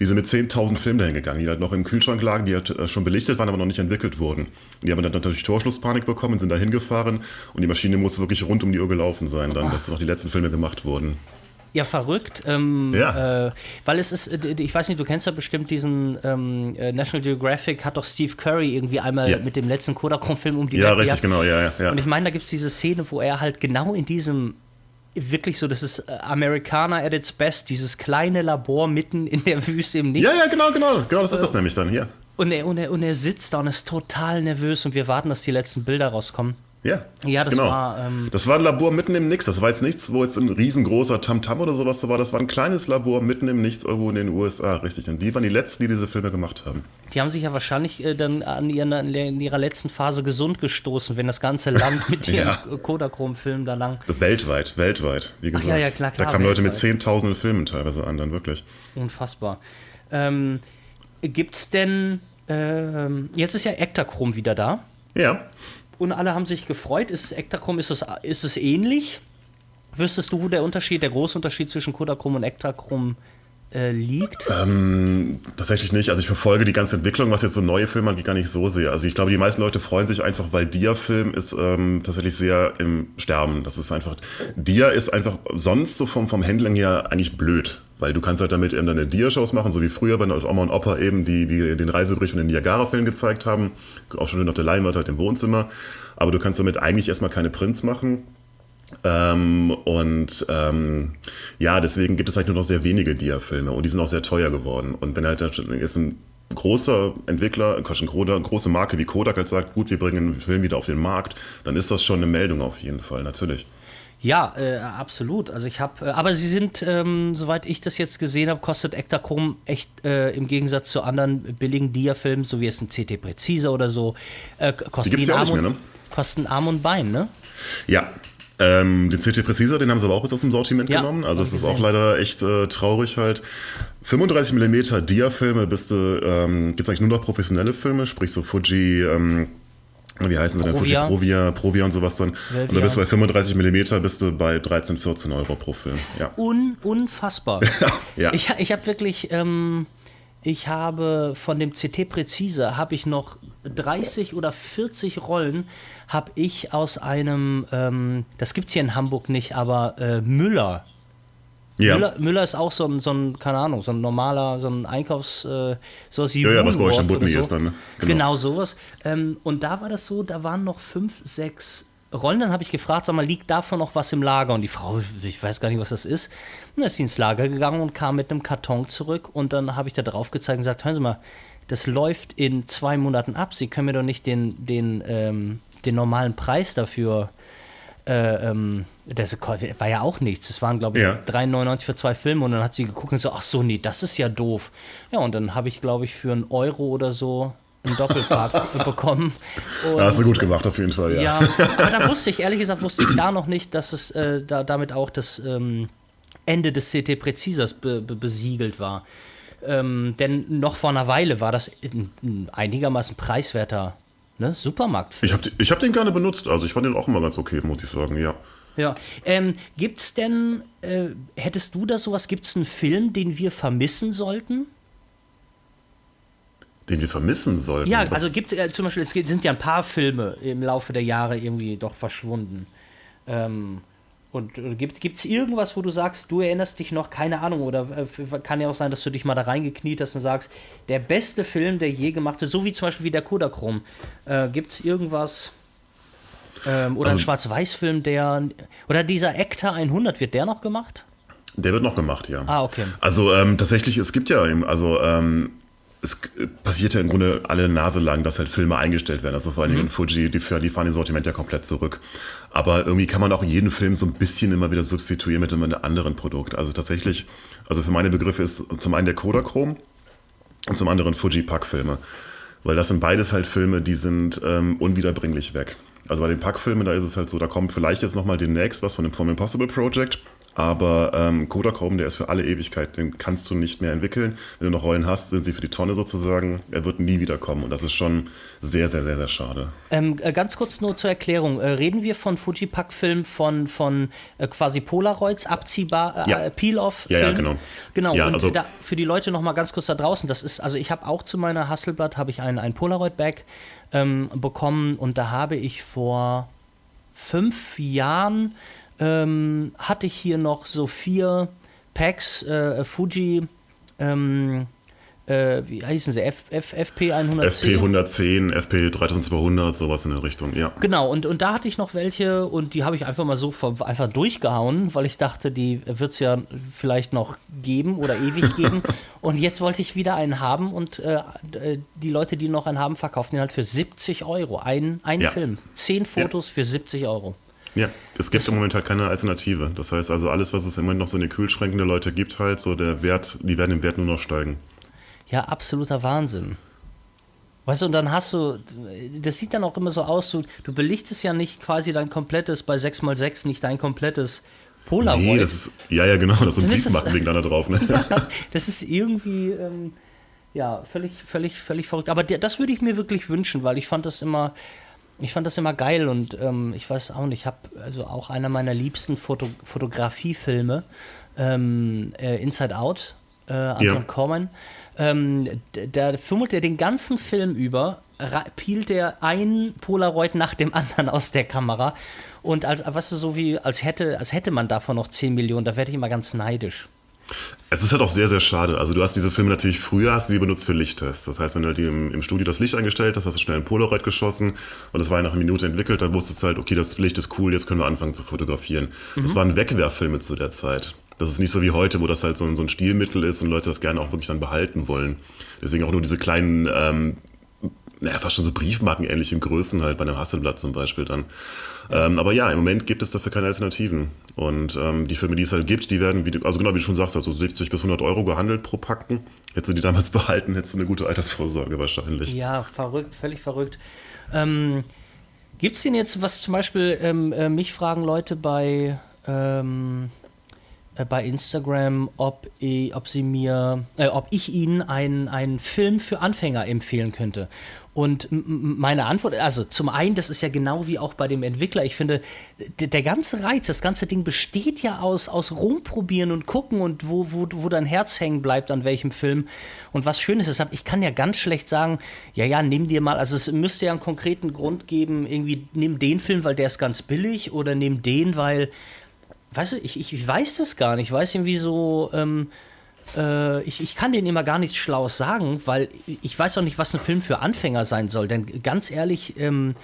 die sind mit 10.000 Filmen dahin gegangen, die halt noch im Kühlschrank lagen, die halt äh, schon belichtet waren, aber noch nicht entwickelt wurden. Und die haben dann natürlich Torschlusspanik bekommen, sind da hingefahren und die Maschine musste wirklich rund um die Uhr gelaufen sein, dann, dass noch die letzten Filme gemacht wurden. Ja, verrückt. Ähm, ja. Äh, weil es ist, äh, ich weiß nicht, du kennst ja bestimmt diesen ähm, äh, National Geographic, hat doch Steve Curry irgendwie einmal ja. mit dem letzten Kodachrome-Film um die Ja, richtig, genau, ja, ja, ja. Und ich meine, da gibt es diese Szene, wo er halt genau in diesem wirklich so, das ist äh, Americana at its best, dieses kleine Labor mitten in der Wüste im Nichts. Ja, ja, genau, genau. Genau, das ist das äh, nämlich dann hier. Und er, und, er, und er sitzt da und ist total nervös und wir warten, dass die letzten Bilder rauskommen. Ja, ja das genau. war. Ähm, das war ein Labor mitten im Nix. Das war jetzt nichts, wo jetzt ein riesengroßer Tamtam -Tam oder sowas da war. Das war ein kleines Labor mitten im Nichts irgendwo in den USA, richtig. Und die waren die letzten, die diese Filme gemacht haben. Die haben sich ja wahrscheinlich äh, dann an ihren, in ihrer letzten Phase gesund gestoßen, wenn das ganze Land mit ihrem ja. Kodachrom-Film da lang. Weltweit, weltweit, wie gesagt. Ach, ja, ja, klar, klar, da kamen Leute mit zehntausenden Filmen teilweise an, dann wirklich. Unfassbar. Ähm, gibt's denn. Äh, jetzt ist ja Ektachrom wieder da. Ja und alle haben sich gefreut. Ist Ektachrom, ist es, ist es ähnlich? Wüsstest du, wo der Unterschied, der große Unterschied zwischen Kodachrom und Ektachrom äh, liegt? Ähm, tatsächlich nicht. Also ich verfolge die ganze Entwicklung, was jetzt so neue Filme angeht, gar nicht so sehr. Also ich glaube, die meisten Leute freuen sich einfach, weil Dia-Film ist ähm, tatsächlich sehr im Sterben. Das ist einfach, Dia ist einfach sonst so vom, vom Handling her eigentlich blöd. Weil du kannst halt damit eben deine Dia-Shows machen, so wie früher, wenn Oma und Opa eben die, die, den Reisebericht von den Niagara-Filmen gezeigt haben. Auch schon auf der Leinwand halt im Wohnzimmer. Aber du kannst damit eigentlich erstmal keine Prints machen. Ähm, und ähm, ja, deswegen gibt es halt nur noch sehr wenige Dia-Filme und die sind auch sehr teuer geworden. Und wenn halt jetzt ein großer Entwickler, eine große Marke wie Kodak halt sagt, gut, wir bringen den Film wieder auf den Markt, dann ist das schon eine Meldung auf jeden Fall, natürlich. Ja, äh, absolut. Also ich habe, äh, aber sie sind, ähm, soweit ich das jetzt gesehen habe, kostet Ektachrome echt äh, im Gegensatz zu anderen billigen Dia-Filmen, so wie es ein CT Präzise oder so, äh, kosten die, die Arm, mehr, ne? kosten Arm und Bein, ne? Ja. Ähm, den CT Präziser, den haben sie aber auch jetzt aus dem Sortiment ja, genommen. Also es ist auch leider echt äh, traurig halt. 35 mm Dia-Filme bist du, ähm, gibt es eigentlich nur noch professionelle Filme, sprich so Fuji, ähm, wie heißen sie denn? Provia. Provia, Provia und sowas dann. Velvia. Und da bist du bei 35 mm bist du bei 13, 14 Euro pro Film. Das ist ja. un, unfassbar. ja. Ich, ich habe wirklich, ähm, ich habe von dem CT Präzise habe ich noch 30 oder 40 Rollen habe ich aus einem, ähm, das gibt es hier in Hamburg nicht, aber äh, Müller Ja. Müller, Müller, ist auch so ein, so ein, keine Ahnung, so ein normaler, so ein Einkaufs, äh, sowas wie Ja, ja, was bei euch in Butni so. ist dann, ne? Genau, genau sowas. Ähm, und da war das so, da waren noch fünf, sechs Rollen. Dann habe ich gefragt, sag mal, liegt davon noch was im Lager? Und die Frau, ich weiß gar nicht, was das ist. Und dann ist sie ins Lager gegangen und kam mit einem Karton zurück. Und dann habe ich da drauf gezeigt und gesagt, hören Sie mal, das läuft in zwei Monaten ab. Sie können mir doch nicht den, den, ähm, den normalen Preis dafür äh, ähm, das war ja auch nichts. Das waren, glaube ich, ja. 3,99 für zwei Filme und dann hat sie geguckt und so, ach so, nee, das ist ja doof. Ja, und dann habe ich, glaube ich, für einen Euro oder so einen Doppelpark bekommen. Und, hast du gut gemacht, auf jeden Fall, ja. Ja, aber da wusste ich, ehrlich gesagt, wusste ich da noch nicht, dass es äh, da, damit auch das ähm, Ende des CT Präzisers be, be, besiegelt war. Ähm, denn noch vor einer Weile war das ein, ein einigermaßen preiswerter ne, Supermarktfilm. Ich habe ich hab den gerne benutzt, also ich fand den auch immer ganz okay, muss ich sagen, ja. Ja, ähm, gibt's denn, äh, hättest du da sowas, gibt's einen Film, den wir vermissen sollten? Den wir vermissen sollten? Ja, also gibt äh, zum Beispiel, es sind ja ein paar Filme im Laufe der Jahre irgendwie doch verschwunden. Ähm, und äh, gibt es irgendwas, wo du sagst, du erinnerst dich noch, keine Ahnung, oder äh, kann ja auch sein, dass du dich mal da reingekniet hast und sagst, der beste Film, der je gemacht ist, so wie zum Beispiel wie der Kodachrom. Äh, gibt es irgendwas, ähm, oder also, ein Schwarz-Weiß-Film, der. Oder dieser Ektar 100, wird der noch gemacht? Der wird noch gemacht, ja. Ah, okay. Also ähm, tatsächlich, es gibt ja, also ähm, es passiert ja im Grunde alle Nase lang, dass halt Filme eingestellt werden. Also vor allen Dingen mhm. in Fuji, die, die fahren ihr Sortiment ja komplett zurück. Aber irgendwie kann man auch jeden Film so ein bisschen immer wieder substituieren mit einem anderen Produkt. Also tatsächlich, also für meine Begriffe ist zum einen der Kodachrom und zum anderen Fuji Pack-Filme. Weil das sind beides halt Filme, die sind ähm, unwiederbringlich weg. Also bei den Packfilmen, da ist es halt so, da kommt vielleicht jetzt nochmal demnächst was von dem Form Impossible Project. Aber ähm, Kodachrome, der ist für alle Ewigkeit, den kannst du nicht mehr entwickeln. Wenn du noch Rollen hast, sind sie für die Tonne sozusagen. Er wird nie wiederkommen und das ist schon sehr, sehr, sehr, sehr schade. Ähm, äh, ganz kurz nur zur Erklärung. Äh, reden wir von Fujipack-Film von, von äh, quasi Polaroids, abziehbar, äh, ja. Peel-Off? Ja, ja, genau. Genau, ja, und also, für die Leute nochmal ganz kurz da draußen, das ist, also ich habe auch zu meiner Hasselblatt, habe ich ein, ein Polaroid-Bag ähm, bekommen. Und da habe ich vor fünf Jahren ähm, hatte ich hier noch so vier Packs äh, Fuji ähm, äh, wie heißen sie, F, F, FP 110? FP 110, FP 3200, sowas in der Richtung, ja. Genau, und, und da hatte ich noch welche und die habe ich einfach mal so einfach durchgehauen, weil ich dachte, die wird es ja vielleicht noch geben oder ewig geben. und jetzt wollte ich wieder einen haben und äh, äh, die Leute, die noch einen haben, verkaufen den halt für 70 Euro. Ein, ein ja. Film. Zehn Fotos ja. für 70 Euro. Ja, es gibt im Moment halt keine Alternative. Das heißt also, alles, was es im Moment noch so in den Kühlschränken der Leute gibt, halt, so der Wert, die werden im Wert nur noch steigen. Ja, absoluter Wahnsinn. Weißt du, und dann hast du, das sieht dann auch immer so aus, du, du belichtest ja nicht quasi dein komplettes, bei 6x6 nicht dein komplettes Polaroid. Nee, das ist, ja, ja, genau, das ist so ein da drauf, ne? ja, das ist irgendwie, ähm, ja, völlig, völlig, völlig verrückt. Aber der, das würde ich mir wirklich wünschen, weil ich fand das immer, ich fand das immer geil und ähm, ich weiß auch nicht, ich habe also auch einer meiner liebsten Foto Fotografiefilme, ähm, äh, Inside Out, äh, Anton ja. Corman. Ähm, der fummelt er den ganzen Film über, pielt er ein Polaroid nach dem anderen aus der Kamera. Und als, weißt du, so wie, als hätte, als hätte man davon noch 10 Millionen, da werde ich immer ganz neidisch. Es ist halt auch sehr, sehr schade. Also du hast diese Filme natürlich früher hast du die benutzt für Lichttests. Das heißt, wenn du halt im, im, Studio das Licht eingestellt hast, hast du schnell ein Polaroid geschossen und das war ja nach einer Minute entwickelt, dann wusstest du halt, okay, das Licht ist cool, jetzt können wir anfangen zu fotografieren. Mhm. Das waren Wegwerffilme zu der Zeit. Das ist nicht so wie heute, wo das halt so ein, so ein Stilmittel ist und Leute das gerne auch wirklich dann behalten wollen. Deswegen auch nur diese kleinen, ähm, naja, fast schon so Briefmarkenähnlichen Größen halt bei einem Hasselblatt zum Beispiel dann. Ähm, aber ja, im Moment gibt es dafür keine Alternativen. Und ähm, die Filme, die es halt gibt, die werden, wie also genau wie du schon sagst, also 70 bis 100 Euro gehandelt pro Packten. Hättest du die damals behalten, hättest du eine gute Altersvorsorge wahrscheinlich. Ja, verrückt, völlig verrückt. Ähm, Gibt es denn jetzt, was zum Beispiel ähm, äh, mich fragen Leute bei ähm, äh, bei Instagram, ob, ich, ob sie mir, äh, ob ich ihnen einen, einen Film für Anfänger empfehlen könnte. Und meine Antwort, also zum einen, das ist ja genau wie auch bei dem Entwickler. Ich finde, der ganze Reiz, das ganze Ding besteht ja aus, aus rumprobieren und gucken und wo, wo, wo dein Herz hängen bleibt, an welchem Film. Und was Schönes ist, ich kann ja ganz schlecht sagen, ja, ja, nimm dir mal, also es müsste ja einen konkreten Grund geben, irgendwie nimm den Film, weil der ist ganz billig oder nimm den, weil weißt du, ich, ich weiß das gar nicht. Ich weiß irgendwie so, ähm, äh, ich, ich kann denen immer gar nichts Schlaues sagen, weil ich weiß auch nicht, was ein Film für Anfänger sein soll. Denn ganz ehrlich, ähm,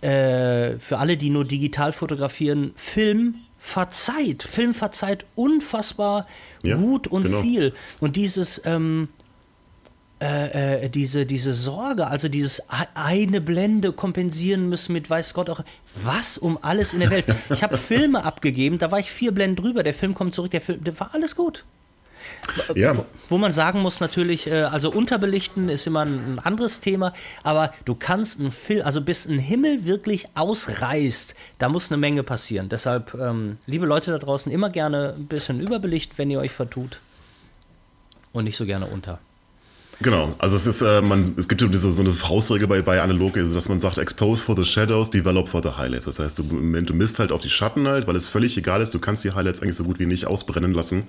äh, für alle, die nur digital fotografieren, Film verzeiht. Film verzeiht unfassbar ja, gut und genau. viel. Und dieses, ähm, äh, äh, diese, diese Sorge, also dieses eine Blende kompensieren müssen mit weiß Gott auch was um alles in der Welt. Ich habe Filme abgegeben, da war ich vier Blenden drüber, der Film kommt zurück, der Film, der war alles gut. Ja. Wo, wo man sagen muss natürlich, äh, also unterbelichten ist immer ein, ein anderes Thema, aber du kannst einen Film, also bis ein Himmel wirklich ausreißt, da muss eine Menge passieren. Deshalb, ähm, liebe Leute da draußen, immer gerne ein bisschen überbelichten, wenn ihr euch vertut und nicht so gerne unter. Genau, also es ist, äh, man, es gibt diese, so eine Faustregel bei, bei Analog, ist, dass man sagt, expose for the shadows, develop for the highlights. Das heißt, du, du misst halt auf die Schatten halt, weil es völlig egal ist, du kannst die Highlights eigentlich so gut wie nicht ausbrennen lassen.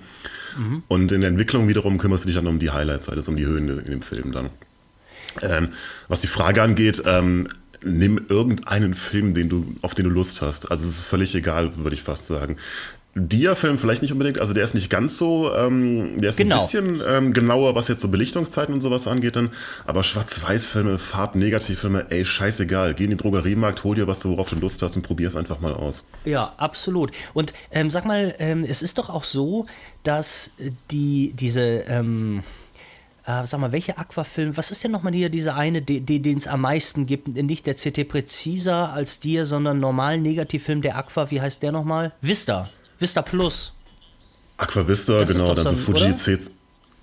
Mhm. Und in der Entwicklung wiederum kümmerst du dich dann um die Highlights, halt, also um die Höhen in dem Film dann. Ähm, was die Frage angeht, ähm, nimm irgendeinen Film, den du, auf den du Lust hast. Also es ist völlig egal, würde ich fast sagen. Dia-Film vielleicht nicht unbedingt, also der ist nicht ganz so, ähm, der ist genau. ein bisschen ähm, genauer, was jetzt so Belichtungszeiten und sowas angeht dann, aber Schwarz-Weiß-Filme, Farb-Negativ-Filme, ey, scheißegal, geh in den Drogeriemarkt, hol dir, was du, worauf du Lust hast und probier es einfach mal aus. Ja, absolut. Und ähm, sag mal, ähm, es ist doch auch so, dass die, diese, ähm, äh, sag mal, welche Aquafilm, was ist denn nochmal hier diese eine, den es am meisten gibt? Nicht der CT Präziser als dir, sondern normalen Negativfilm der Aqua, wie heißt der nochmal? Vista. Vista Plus. Aquavista, das genau, dann so Fuji C.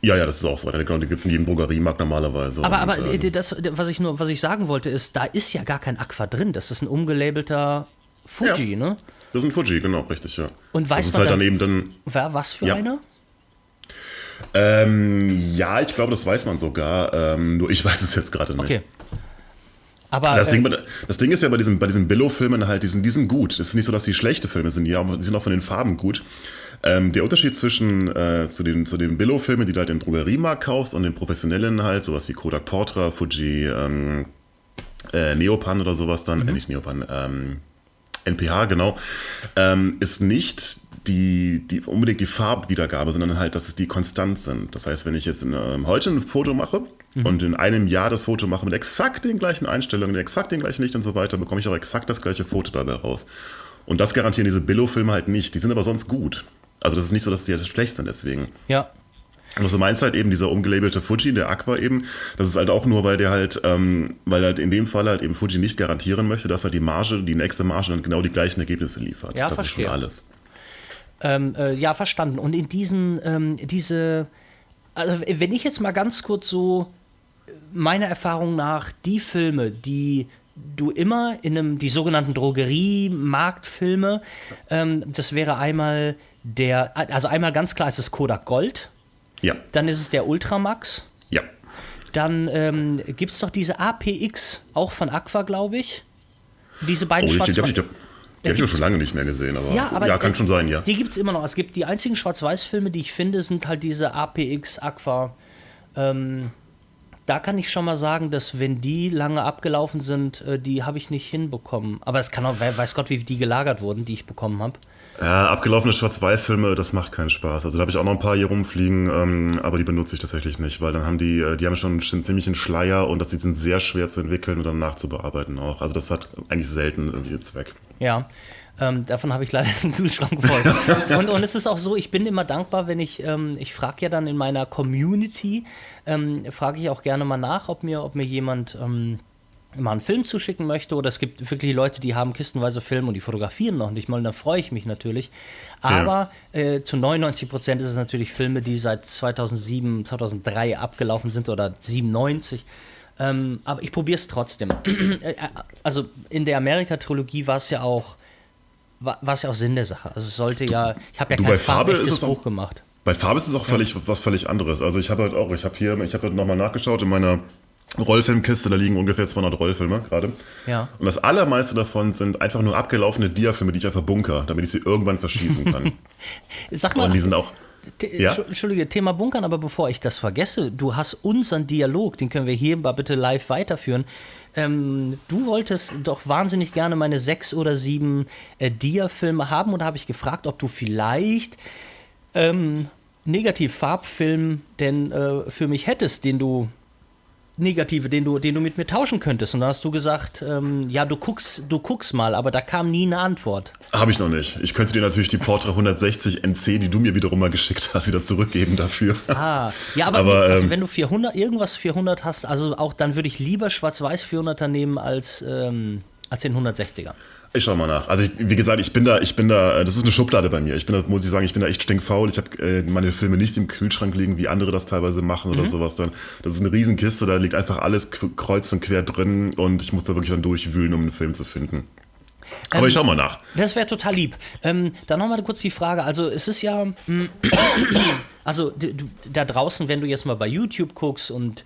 Ja, ja, das ist auch so. Genau, die gibt es in jedem Drogeriemarkt normalerweise. Aber, und, aber ähm, das, was ich nur, was ich sagen wollte, ist, da ist ja gar kein Aqua drin. Das ist ein umgelabelter Fuji, ja, ne? Das ist ein Fuji, genau, richtig, ja. Und weißt du halt dann, dann eben dann. Wer, was für ja. einer? Ähm, ja, ich glaube, das weiß man sogar. Ähm, nur ich weiß es jetzt gerade nicht. Okay. Aber, das, Ding, äh, das Ding ist ja bei diesen, bei diesen Billo-Filmen halt, die sind, die sind gut. Es ist nicht so, dass die schlechte Filme sind, die, die sind auch von den Farben gut. Ähm, der Unterschied zwischen äh, zu den, zu den Billo-Filmen, die du halt im Drogeriemarkt kaufst und den professionellen halt, sowas wie Kodak Portra, Fuji, ähm, äh, Neopan oder sowas dann, mhm. äh, nicht Neopan, ähm, NPH, genau, ähm, ist nicht die, die, unbedingt die Farbwiedergabe, sondern halt, dass es die konstant sind. Das heißt, wenn ich jetzt in, ähm, heute ein Foto mache mhm. und in einem Jahr das Foto mache mit exakt den gleichen Einstellungen, exakt den gleichen Licht und so weiter, bekomme ich auch exakt das gleiche Foto dabei raus. Und das garantieren diese Billo-Filme halt nicht. Die sind aber sonst gut. Also das ist nicht so, dass die jetzt schlecht sind deswegen. Ja. Was du meinst halt eben dieser umgelabelte Fuji, der Aqua eben, das ist halt auch nur, weil der halt, ähm, weil halt in dem Fall halt eben Fuji nicht garantieren möchte, dass er die Marge, die nächste Marge dann genau die gleichen Ergebnisse liefert. Ja, das verstehe. ist schon alles. Ähm, äh, ja, verstanden. Und in diesen, ähm, diese, also wenn ich jetzt mal ganz kurz so meiner Erfahrung nach die Filme, die du immer in einem, die sogenannten Drogeriemarktfilme, ähm, das wäre einmal der, also einmal ganz klar ist es Kodak Gold. Ja. Dann ist es der Ultramax. Ja. Dann ähm, gibt es doch diese APX, auch von Aqua, glaube ich. Diese beiden oh, schwarz die, die, die, die habe ich schon lange nicht mehr gesehen, aber ja, aber ja kann schon sein, ja. Die gibt es immer noch. Es gibt die einzigen Schwarz-Weiß-Filme, die ich finde, sind halt diese APX, Aqua. Ähm, da kann ich schon mal sagen, dass wenn die lange abgelaufen sind, äh, die habe ich nicht hinbekommen. Aber es kann auch, weiß Gott, wie die gelagert wurden, die ich bekommen habe. Ja, abgelaufene Schwarz-Weiß-Filme, das macht keinen Spaß. Also da habe ich auch noch ein paar hier rumfliegen, ähm, aber die benutze ich tatsächlich nicht, weil dann haben die, äh, die haben schon einen ziemlichen Schleier und das sind sehr schwer zu entwickeln und dann nachzubearbeiten auch. Also das hat eigentlich selten irgendwie Zweck. Ja, ähm, davon habe ich leider den Kühlschrank voll. und, und es ist auch so, ich bin immer dankbar, wenn ich, ähm, ich frage ja dann in meiner Community, ähm, frage ich auch gerne mal nach, ob mir, ob mir jemand ähm, mal einen Film zuschicken möchte oder es gibt wirklich Leute, die haben kistenweise Filme und die fotografieren noch nicht mal, und da freue ich mich natürlich. Aber ja. äh, zu 99 Prozent ist es natürlich Filme, die seit 2007, 2003 abgelaufen sind oder 97. Ähm, aber ich probiere es trotzdem. Äh, äh, also in der Amerika-Trilogie war es ja auch war es ja auch Sinn der Sache. Also es sollte ja, ich habe ja du, kein Farbe ist es Buch gemacht. Bei Farbe ist es auch völlig ja. was völlig anderes. Also ich habe halt auch, ich habe hier, ich habe halt nochmal nachgeschaut in meiner Rollfilmkiste, da liegen ungefähr 200 Rollfilme gerade. Ja. Und das allermeiste davon sind einfach nur abgelaufene Diafilme, die ich einfach bunker, damit ich sie irgendwann verschießen kann. Sag mal, und die sind auch Ja? Entschuldige, Thema Bunkern, aber bevor ich das vergesse, du hast unseren Dialog, den können wir hier mal bitte live weiterführen. Ähm, du wolltest doch wahnsinnig gerne meine sechs oder sieben äh, Dia-Filme haben und da habe ich gefragt, ob du vielleicht ähm, Negativ-Farbfilm denn äh, für mich hättest, den du negative, den du, den du mit mir tauschen könntest. Und da hast du gesagt, ähm, ja, du guckst, du guckst mal, aber da kam nie eine Antwort. Habe ich noch nicht. Ich könnte dir natürlich die Portra 160 NC, die du mir wiederum mal geschickt hast, wieder zurückgeben dafür. Ah, ja, aber, Aber, also, ähm, wenn du 400, irgendwas 400 hast, also auch dann würde ich lieber schwarz-weiß 400er nehmen als, ähm, als den 160er. Ich schau mal nach. Also ich, wie gesagt, ich bin da, ich bin da, äh, das ist eine Schublade bei mir. Ich bin da, muss ich sagen, ich bin da echt stinkfaul. Ich habe äh, meine Filme nicht im Kühlschrank liegen, wie andere das teilweise machen oder sowas dann. Das ist eine Riesenkiste, da liegt einfach alles kreuz und quer drin und ich muss da wirklich dann durchwühlen, um einen Film zu finden. Aber ich schau mal nach. Das wäre total lieb. Ähm, dann nochmal kurz die Frage. Also, es ist ja. mm, Also, da draußen, wenn du jetzt mal bei YouTube guckst und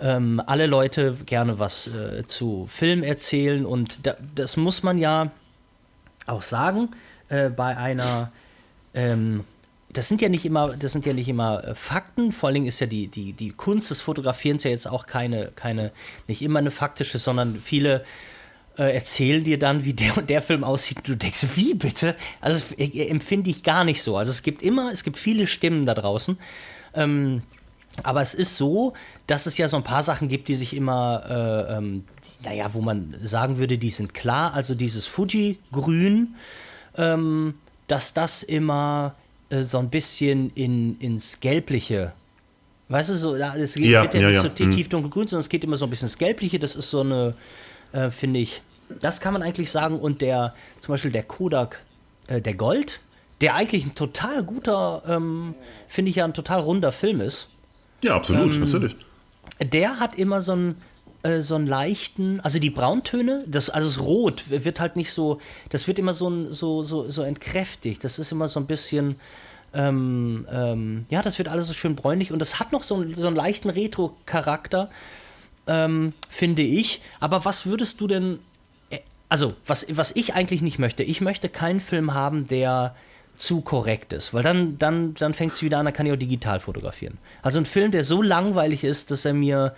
ähm, alle Leute gerne was äh, zu Film erzählen und da, das muss man ja auch sagen, äh, bei einer. Ähm, das sind ja nicht immer, das sind ja nicht immer äh, Fakten. Vor allen Dingen ist ja die, die, die Kunst des Fotografierens ja jetzt auch keine, keine, nicht immer eine faktische, sondern viele äh, erzählen dir dann, wie der und der Film aussieht. Und du denkst, wie bitte? Also empfinde ich gar nicht so. Also es gibt immer, es gibt viele Stimmen da draußen. Ähm, aber es ist so, dass es ja so ein paar Sachen gibt, die sich immer, äh, ähm, naja, wo man sagen würde, die sind klar. Also dieses Fuji-Grün, ähm, dass das immer äh, so ein bisschen in, ins Gelbliche, weißt du, so, da- es geht, Ja, ja ja, nicht ja, so mhm. tief dunkelgrün, sondern es geht immer so ein bisschen ins Gelbliche. Das ist so eine, äh, finde ich, das kann man eigentlich sagen. Und der, zum Beispiel der Kodak, äh, der Gold, der eigentlich ein total guter, ähm, finde ich ja ein total runder Film ist Ja, absolut, Ähm, natürlich. der hat immer so einen, äh, so einen leichten, also die Brauntöne, das, also das Rot wird halt nicht so, das wird immer so, ein, so, so, so entkräftigt. Das ist immer so ein bisschen, ähm, ähm, ja, das wird alles so schön bräunlich und das hat noch so, einen- so einen leichten Retro-Charakter, ähm, finde ich. Aber was würdest du denn, äh, also was, was ich eigentlich nicht möchte, ich möchte keinen Film haben, der zu korrekt ist, weil dann, dann, dann fängt es wieder an, dann kann ich auch digital fotografieren. Also ein Film, der so langweilig ist, dass er mir,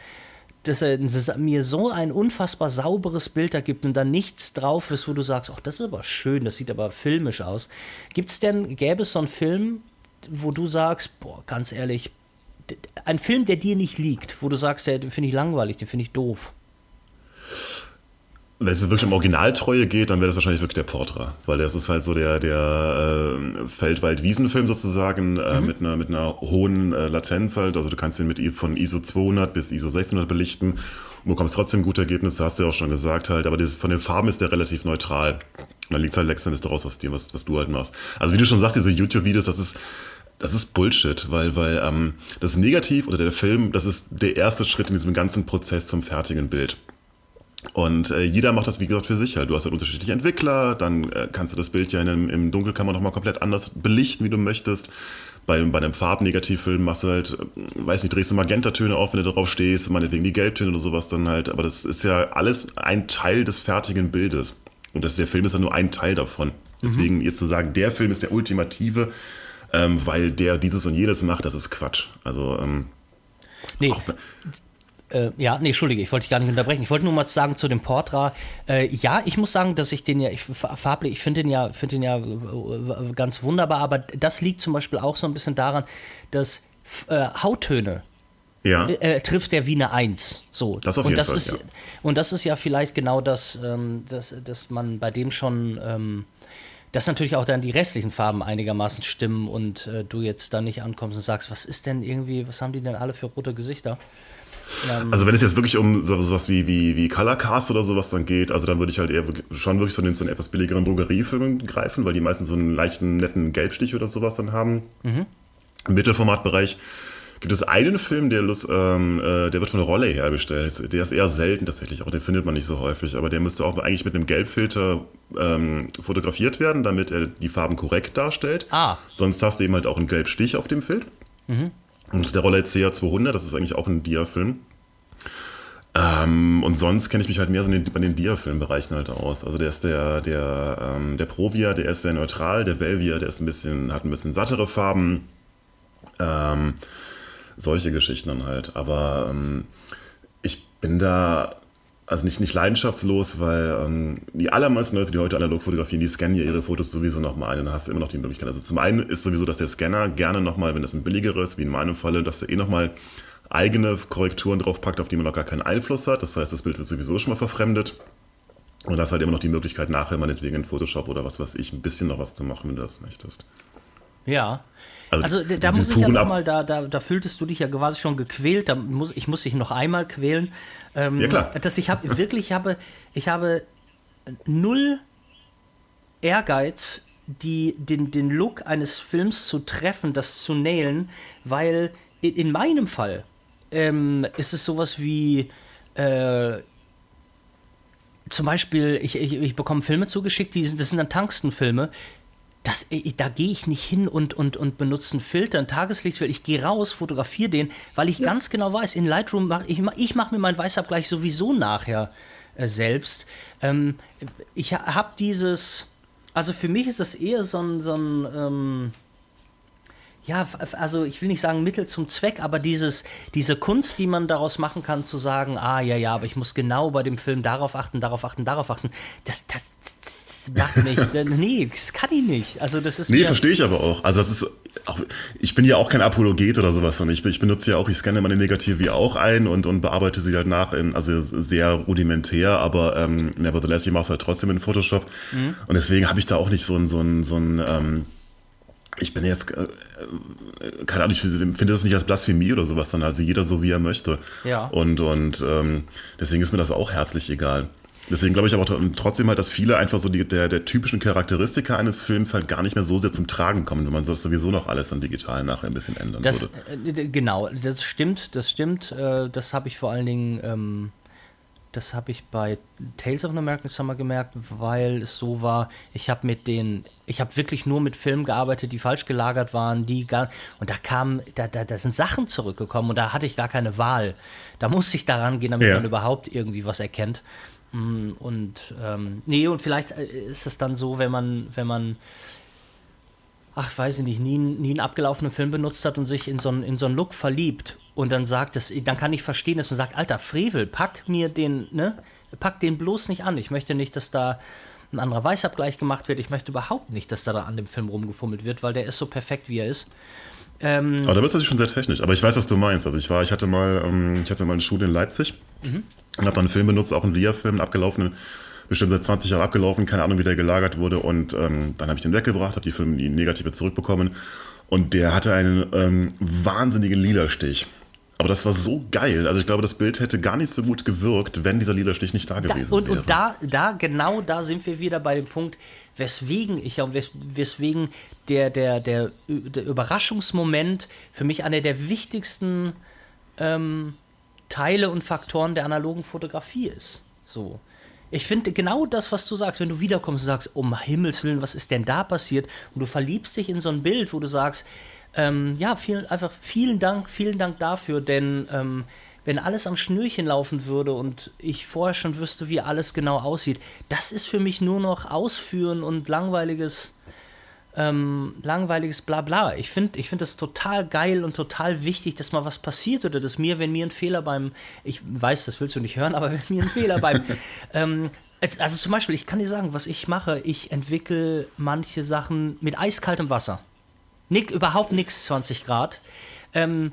dass er mir so ein unfassbar sauberes Bild ergibt und dann nichts drauf ist, wo du sagst, ach, das ist aber schön, das sieht aber filmisch aus. Gibt's denn, gäbe es so einen Film, wo du sagst, boah, ganz ehrlich, ein Film, der dir nicht liegt, wo du sagst, den finde ich langweilig, den finde ich doof. Wenn es wirklich um Originaltreue geht, dann wäre das wahrscheinlich wirklich der Portra. Weil das ist halt so der, der äh, Feldwald-Wiesenfilm sozusagen äh, mit, einer, mit einer hohen äh, Latenz halt. Also du kannst ihn mit von ISO 200 bis ISO 1600 belichten und bekommst trotzdem gute Ergebnisse, hast du ja auch schon gesagt halt. Aber dieses, von den Farben ist der relativ neutral. Und dann liegt halt letztendlich daraus, was, dir, was, was du halt machst. Also wie du schon sagst, diese YouTube-Videos, das ist das ist Bullshit, weil, weil ähm, das Negativ oder der Film, das ist der erste Schritt in diesem ganzen Prozess zum fertigen Bild. Und äh, jeder macht das, wie gesagt, für sich halt. Du hast halt unterschiedliche Entwickler, dann äh, kannst du das Bild ja in einem, im Dunkelkammer nochmal komplett anders belichten, wie du möchtest. Bei, bei einem Farbnegativfilm machst du halt, äh, weiß nicht, drehst du Magentatöne auf, wenn du drauf stehst, meinetwegen die Gelbtöne oder sowas dann halt. Aber das ist ja alles ein Teil des fertigen Bildes. Und das, der Film ist ja nur ein Teil davon. Deswegen jetzt zu sagen, der Film ist der ultimative, ähm, weil der dieses und jenes macht, das ist Quatsch. Also, ähm, Nee. Äh, ja, nee, Entschuldige, ich wollte dich gar nicht unterbrechen. Ich wollte nur mal sagen zu dem Portra. Äh, ja, ich muss sagen, dass ich den ja, ich fa- farblich, ich finde den ja, finde den ja ganz wunderbar, aber das liegt zum Beispiel auch so ein bisschen daran, dass äh, Hauttöne ja. äh, trifft der wie eine Eins. So. Das auf und jeden das Fall, ist ja. Und das ist ja vielleicht genau das, ähm, dass, dass man bei dem schon, ähm, dass natürlich auch dann die restlichen Farben einigermaßen stimmen und äh, du jetzt da nicht ankommst und sagst, was ist denn irgendwie, was haben die denn alle für rote Gesichter? Also wenn es jetzt wirklich um so, sowas wie, wie, wie Colorcast oder sowas dann geht, also dann würde ich halt eher schon wirklich so den so einen etwas billigeren Drogeriefilm greifen, weil die meisten so einen leichten, netten Gelbstich oder sowas dann haben. Im Mittelformatbereich gibt es einen Film, der, Lust, ähm, äh, der wird von Rolle hergestellt. Der ist eher selten tatsächlich, auch den findet man nicht so häufig, aber der müsste auch eigentlich mit einem Gelbfilter ähm, fotografiert werden, damit er die Farben korrekt darstellt. Ah. Sonst hast du eben halt auch einen Gelbstich auf dem Bild. Und der Roller CA200, das ist eigentlich auch ein Dia-Film. Ähm, und sonst kenne ich mich halt mehr so in den, bei den Dia-Filmbereichen halt aus. Also der ist der, der, ähm, der Provia, der ist sehr neutral, der Velvia, der ist ein bisschen, hat ein bisschen sattere Farben. Ähm, solche Geschichten dann halt. Aber ähm, ich bin da also nicht, nicht leidenschaftslos, weil ähm, die allermeisten Leute, die heute analog fotografieren, die scannen ja ihre Fotos sowieso nochmal ein und dann hast du immer noch die Möglichkeit. Also zum einen ist sowieso, dass der Scanner gerne nochmal, wenn das ein billigeres, wie in meinem Falle, dass er eh nochmal eigene Korrekturen draufpackt, auf die man noch gar keinen Einfluss hat. Das heißt, das Bild wird sowieso schon mal verfremdet. Und da hast halt immer noch die Möglichkeit, nachher meinetwegen in Photoshop oder was weiß ich, ein bisschen noch was zu machen, wenn du das möchtest. Ja, also, also da muss ich ja nochmal, da, da, da fühltest du dich ja quasi schon gequält, da muss, ich muss dich noch einmal quälen. Ähm, ja, klar. Dass ich habe wirklich, habe, ich habe null Ehrgeiz, die, den, den Look eines Films zu treffen, das zu nailen, weil in, in meinem Fall ähm, ist es sowas wie, äh, zum Beispiel, ich, ich, ich bekomme Filme zugeschickt, die sind, das sind dann Tungsten-Filme, das, äh, da gehe ich nicht hin und, und, und benutze einen Filter, ein Tageslichtfilter. Ich gehe raus, fotografiere den, weil ich ja. ganz genau weiß, in Lightroom mache ich, ich mach mir meinen Weißabgleich sowieso nachher äh, selbst. Ähm, ich habe dieses, also für mich ist das eher so ein, so ein ähm, ja, also ich will nicht sagen Mittel zum Zweck, aber dieses, diese Kunst, die man daraus machen kann, zu sagen, ah ja, ja, aber ich muss genau bei dem Film darauf achten, darauf achten, darauf achten, das, das, macht nicht. nee, das kann ich nicht. Also das ist nee, verstehe ich aber auch. Also das ist auch, ich bin ja auch kein Apologet oder sowas, sondern ich, ich benutze ja auch, ich scanne meine Negative wie auch ein und, und bearbeite sie halt nach in, also sehr rudimentär, aber ähm, nevertheless, ich mache es halt trotzdem in Photoshop. Mhm. Und deswegen habe ich da auch nicht so ein, so ein, so ein ähm, ich bin jetzt, äh, äh keine Ahnung, ich finde das nicht als Blasphemie oder sowas, sondern also jeder so, wie er möchte. Ja. Und, und ähm, deswegen ist mir das auch herzlich egal. Deswegen glaube ich aber trotzdem halt, dass viele einfach so die, der, der typischen Charakteristika eines Films halt gar nicht mehr so sehr zum Tragen kommen, wenn man das sowieso noch alles dann digital nachher ein bisschen ändern das, würde. Äh, genau, das stimmt, das stimmt. Äh, das habe ich vor allen Dingen, ähm, das habe ich bei Tales of an American Summer gemerkt, weil es so war, ich habe mit den, ich habe wirklich nur mit Filmen gearbeitet, die falsch gelagert waren, die gar, und da kamen, da, da, da sind Sachen zurückgekommen und da hatte ich gar keine Wahl. Da musste ich daran gehen, damit ja. man überhaupt irgendwie was erkennt. Mm, und ähm, nee, und vielleicht äh, ist es dann so, wenn man, wenn man, ach, weiß ich nicht, nie, nie einen abgelaufenen Film benutzt hat und sich in so einen, in so einen Look verliebt und dann sagt, das, dann kann ich verstehen, dass man sagt, Alter, Frevel, pack mir den, ne, pack den bloß nicht an. Ich möchte nicht, dass da ein anderer Weißabgleich gemacht wird. Ich möchte überhaupt nicht, dass da, da an dem Film rumgefummelt wird, weil der ist so perfekt, wie er ist. Ähm, aber da wird es schon sehr technisch. Aber ich weiß, was du meinst. Also ich war, ich hatte mal, ähm, ich hatte mal eine Schule in Leipzig. Mhm und habe dann einen Film benutzt, auch einen Lia-Film, abgelaufenen, bestimmt seit 20 Jahren abgelaufen, keine Ahnung, wie der gelagert wurde. Und ähm, dann habe ich den weggebracht, habe die Filme die negative zurückbekommen. Und der hatte einen ähm, wahnsinnigen Lila-Stich. Aber das war so geil. Also ich glaube, das Bild hätte gar nicht so gut gewirkt, wenn dieser lila Stich nicht da gewesen da, und, wäre. Und da, da, genau da sind wir wieder bei dem Punkt, weswegen ich und weswegen der, der, der, der Überraschungsmoment für mich einer der wichtigsten ähm, Teile und Faktoren der analogen Fotografie ist. So. Ich finde genau das, was du sagst, wenn du wiederkommst und sagst, um Himmels Willen, was ist denn da passiert? Und du verliebst dich in so ein Bild, wo du sagst, ähm, ja, vielen, einfach vielen Dank, vielen Dank dafür, denn ähm, wenn alles am Schnürchen laufen würde und ich vorher schon wüsste, wie alles genau aussieht, das ist für mich nur noch Ausführen und langweiliges ähm, langweiliges Blabla. Ich finde ich find das total geil und total wichtig, dass mal was passiert oder dass mir, wenn mir ein Fehler beim, ich weiß, das willst du nicht hören, aber wenn mir ein Fehler beim, ähm, also zum Beispiel, ich kann dir sagen, was ich mache, ich entwickle manche Sachen mit eiskaltem Wasser. Nick, überhaupt nichts 20 Grad. Ähm,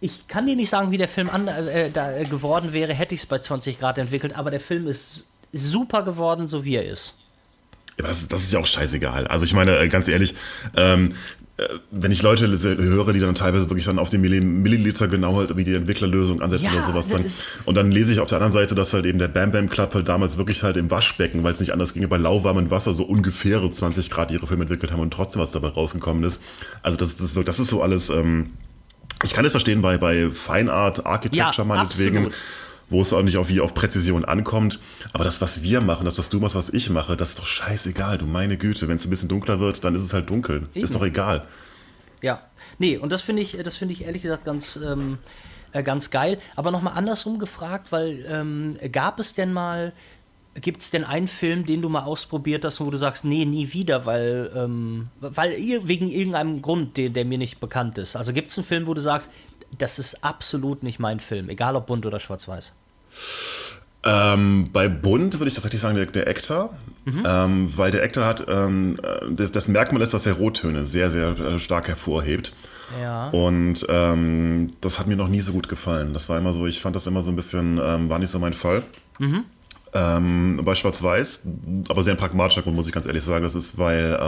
ich kann dir nicht sagen, wie der Film an, äh, da, geworden wäre, hätte ich es bei 20 Grad entwickelt, aber der Film ist super geworden, so wie er ist. Ja, das, das ist ja auch scheißegal. Also ich meine, äh, ganz ehrlich, ähm, äh, wenn ich Leute höre, die dann teilweise wirklich dann auf den Milliliter genau halt wie die Entwicklerlösung ansetzen ja, oder sowas dann. Und dann lese ich auf der anderen Seite, dass halt eben der Bam Bam Club halt damals wirklich halt im Waschbecken, weil es nicht anders ging, bei lauwarmem Wasser so ungefähre 20 Grad ihre Filme entwickelt haben und trotzdem was dabei rausgekommen ist. Also das, das, das ist so alles, ähm, ich kann es verstehen bei, bei Fine Art, Architecture ja, meinetwegen. Absolut wo es auch nicht auf, wie auf Präzision ankommt. Aber das, was wir machen, das, was du machst, was ich mache, das ist doch scheißegal, du meine Güte. Wenn es ein bisschen dunkler wird, dann ist es halt dunkel. Eben. Ist doch egal. Ja, nee, und das finde ich, das finde ich ehrlich gesagt ganz, ähm, äh, ganz geil. Aber nochmal andersrum gefragt, weil ähm, gab es denn mal Gibt es denn einen Film, den du mal ausprobiert hast, wo du sagst, nee, nie wieder, weil, ähm, weil wegen irgendeinem Grund, der, der mir nicht bekannt ist? Also gibt es einen Film, wo du sagst, das ist absolut nicht mein Film, egal ob bunt oder schwarz-weiß? Ähm, bei Bunt würde ich tatsächlich sagen, der, der Ektar, mhm. ähm, weil der Ektar hat, ähm, das, das, Merkmal ist, dass er Rottöne sehr, sehr äh, stark hervorhebt. Ja. Und ähm, das hat mir noch nie so gut gefallen. Das war immer so, ich fand das immer so ein bisschen, ähm, war nicht so mein Fall. Mhm. Ähm, bei Schwarz-Weiß, aber sehr ein pragmatischer Grund, muss ich ganz ehrlich sagen. Das ist, weil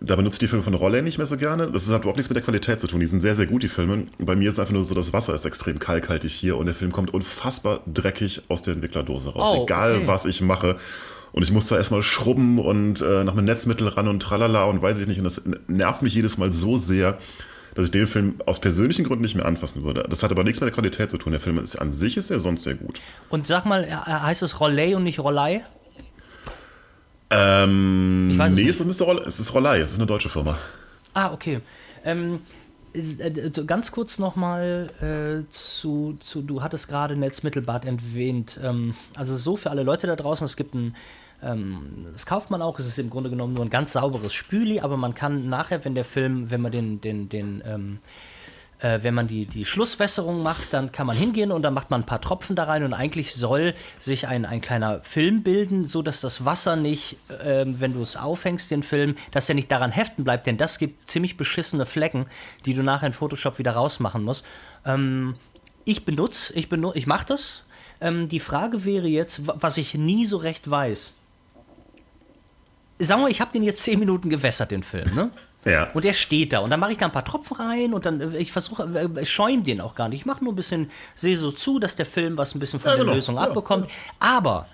da benutzt die Filme von Rolle nicht mehr so gerne. Das hat überhaupt nichts mit der Qualität zu tun. Die sind sehr, sehr gut, die Filme. Bei mir ist es einfach nur so, das Wasser ist extrem kalkhaltig hier und der Film kommt unfassbar dreckig aus der Entwicklerdose raus. Oh, Egal, okay. was ich mache. Und ich muss da erstmal schrubben und äh, noch mit Netzmittel ran und tralala und weiß ich nicht. Und das nervt mich jedes Mal so sehr, dass ich den Film aus persönlichen Gründen nicht mehr anfassen würde. Das hat aber nichts mit der Qualität zu tun. Der Film ist an sich ist er sonst sehr gut. Und sag mal, heißt es Rollei und nicht Rollei? Ähm, ich weiß nee, es, nicht. es ist Rollei, es ist eine deutsche Firma. Ah, okay. Ähm, äh, ganz kurz nochmal äh, zu, zu, du hattest gerade Netzmittelbad erwähnt. Ähm, also so für alle Leute da draußen, es gibt ein, ähm, das kauft man auch, es ist im Grunde genommen nur ein ganz sauberes Spüli, aber man kann nachher, wenn der Film, wenn man den, den, den, ähm, äh, wenn man die, die Schlusswässerung macht, dann kann man hingehen und dann macht man ein paar Tropfen da rein und eigentlich soll sich ein, ein kleiner Film bilden, so dass das Wasser nicht, äh, wenn du es aufhängst, den Film, dass der nicht daran heften bleibt, denn das gibt ziemlich beschissene Flecken, die du nachher in Photoshop wieder rausmachen musst. Ähm, ich benutze, ich benutze, ich mache das. Ähm, die Frage wäre jetzt, was ich nie so recht weiß. Sagen wir, ich habe den jetzt zehn Minuten gewässert, den Film, ne? Ja. Und der steht da. Und dann mache ich da ein paar Tropfen rein und dann, äh, ich versuche, äh, ich schäume den auch gar nicht. Ich mache nur ein bisschen, sehe so zu, dass der Film was ein bisschen von ja, der genau. Lösung ja, abbekommt. Aber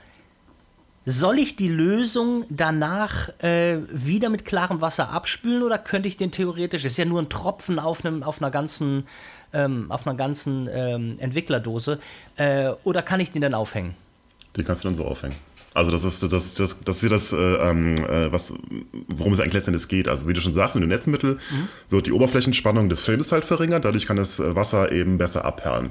soll ich die Lösung danach äh, wieder mit klarem Wasser abspülen oder könnte ich den theoretisch, das ist ja nur ein Tropfen auf, einem, auf einer ganzen, ähm, auf einer ganzen ähm, Entwicklerdose, äh, oder kann ich den dann aufhängen? Den kannst du dann so aufhängen. Also das ist das, das, das ist ja das, äh, ähm, äh, was, worum es eigentlich letztendlich geht. Also wie du schon sagst, mit dem Netzmittel mhm. wird die Oberflächenspannung des Films halt verringert, dadurch kann das Wasser eben besser abperlen.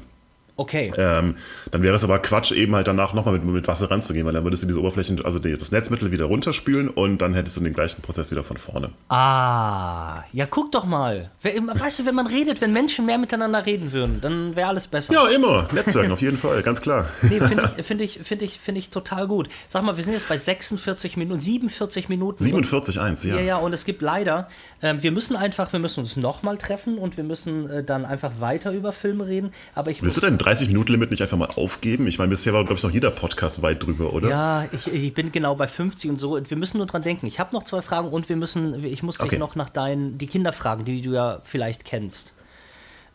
Okay. Ähm, dann wäre es aber Quatsch, eben halt danach nochmal mit, mit Wasser ranzugehen, weil dann würdest du diese Oberflächen, also die, das Netzmittel wieder runterspülen und dann hättest du den gleichen Prozess wieder von vorne. Ah, ja, guck doch mal. Weißt du, wenn man redet, wenn Menschen mehr miteinander reden würden, dann wäre alles besser. Ja, immer. Netzwerken, auf jeden Fall, ganz klar. Nee, finde ich, find ich, find ich, find ich total gut. Sag mal, wir sind jetzt bei 46 Minuten, 47 Minuten. 47,1, ja. Ja, ja, und es gibt leider, äh, wir müssen einfach, wir müssen uns nochmal treffen und wir müssen äh, dann einfach weiter über Filme reden. Aber ich Willst du denn 30-Minuten-Limit nicht einfach mal aufgeben? Ich meine, bisher war, glaube ich, noch jeder Podcast weit drüber, oder? Ja, ich, ich bin genau bei 50 und so. Wir müssen nur dran denken. Ich habe noch zwei Fragen und wir müssen, ich muss dich okay. noch nach deinen, die Kinder fragen, die du ja vielleicht kennst.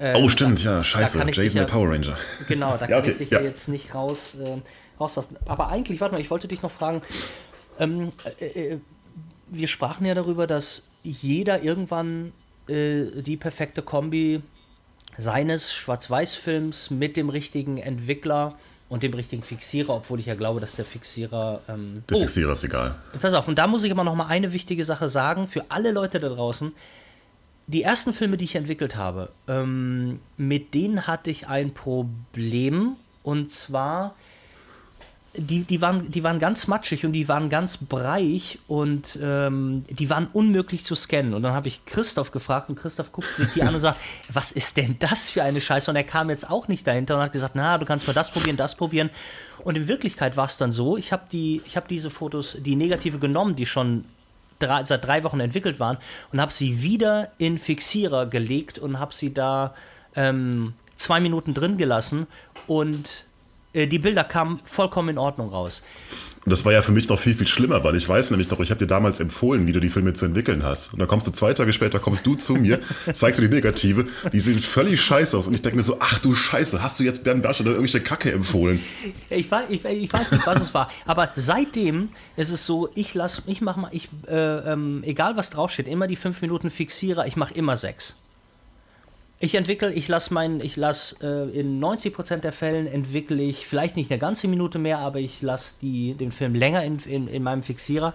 Ähm, oh, stimmt, da, ja, scheiße. Jason der Power Ranger. Genau, da kann okay, ich dich ja. ja. jetzt nicht raus, äh, rauslassen. Aber eigentlich, warte mal, ich wollte dich noch fragen. Ähm, äh, äh, wir sprachen ja darüber, dass jeder irgendwann äh, die perfekte Kombi seines Schwarz-Weiß-Films mit dem richtigen Entwickler und dem richtigen Fixierer, obwohl ich ja glaube, dass der Fixierer. Ähm der oh, Fixierer ist egal. Pass auf, und da muss ich aber noch mal eine wichtige Sache sagen für alle Leute da draußen. Die ersten Filme, die ich entwickelt habe, ähm, mit denen hatte ich ein Problem. Und zwar die, die, waren, die waren ganz matschig und die waren ganz breich und ähm, die waren unmöglich zu scannen. Und dann habe ich Christoph gefragt und Christoph guckt sich die an und sagt, was ist denn das für eine Scheiße? Und er kam jetzt auch nicht dahinter und hat gesagt, na, du kannst mal das probieren, das probieren. Und in Wirklichkeit war es dann so, ich habe die, hab diese Fotos, die Negative genommen, die schon drei, seit drei Wochen entwickelt waren und habe sie wieder in Fixierer gelegt und habe sie da ähm, zwei Minuten drin gelassen und die Bilder kamen vollkommen in Ordnung raus. Und das war ja für mich noch viel, viel schlimmer, weil ich weiß nämlich noch, ich habe dir damals empfohlen, wie du die Filme zu entwickeln hast. Und dann kommst du zwei Tage später, kommst du zu mir, zeigst mir die Negative, die sehen völlig scheiße aus. Und ich denke mir so, ach du Scheiße, hast du jetzt Bernd Bersch oder irgendwelche Kacke empfohlen? Ich, weiß, ich, ich weiß nicht, was es war. Aber seitdem ist es so, ich lasse, ich mach mal, ich, äh, ähm, egal was draufsteht, immer die fünf Minuten Fixierer, ich mache immer sechs. Ich entwickle, ich lasse meinen, ich lasse äh, in 90% der Fällen entwickle ich vielleicht nicht eine ganze Minute mehr, aber ich lasse den Film länger in, in, in meinem Fixierer.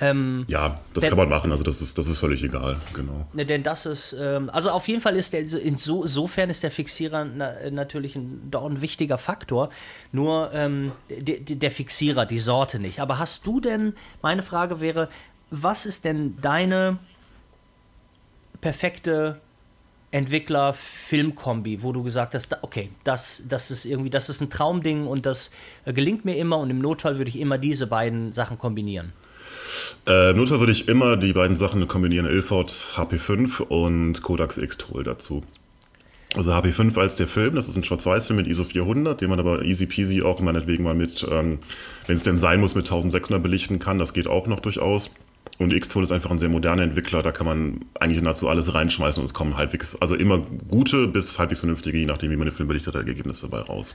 Ähm, Ja, das Denn- kann man machen, also das ist, das ist völlig egal, genau. Ne, denn das ist, ähm, also auf jeden Fall ist der, inso, insofern ist der Fixierer na, natürlich ein, doch ein wichtiger Faktor. Nur ähm, der, der Fixierer, die Sorte nicht. Aber hast du denn, meine Frage wäre, was ist denn deine perfekte Entwickler-Film-Kombi, wo du gesagt hast, okay, das, das ist irgendwie, das ist ein Traumding und das äh, gelingt mir immer und im Notfall würde ich immer diese beiden Sachen kombinieren. Äh, Notfall würde ich immer die beiden Sachen kombinieren, Ilford HP5 und Kodax X-Tool dazu. Also HP5 als der Film, das ist ein Schwarz-Weiß-Film mit ISO 400, den man aber easy peasy auch meinetwegen mal mit, ähm, wenn es denn sein muss, mit 1600 belichten kann, das geht auch noch durchaus. Und X-Tool ist einfach ein sehr moderner Entwickler, da kann man eigentlich nahezu alles reinschmeißen und es kommen halbwegs, also immer gute bis halbwegs vernünftige, je nachdem wie man den Film belichtet, hat, Ergebnisse dabei raus.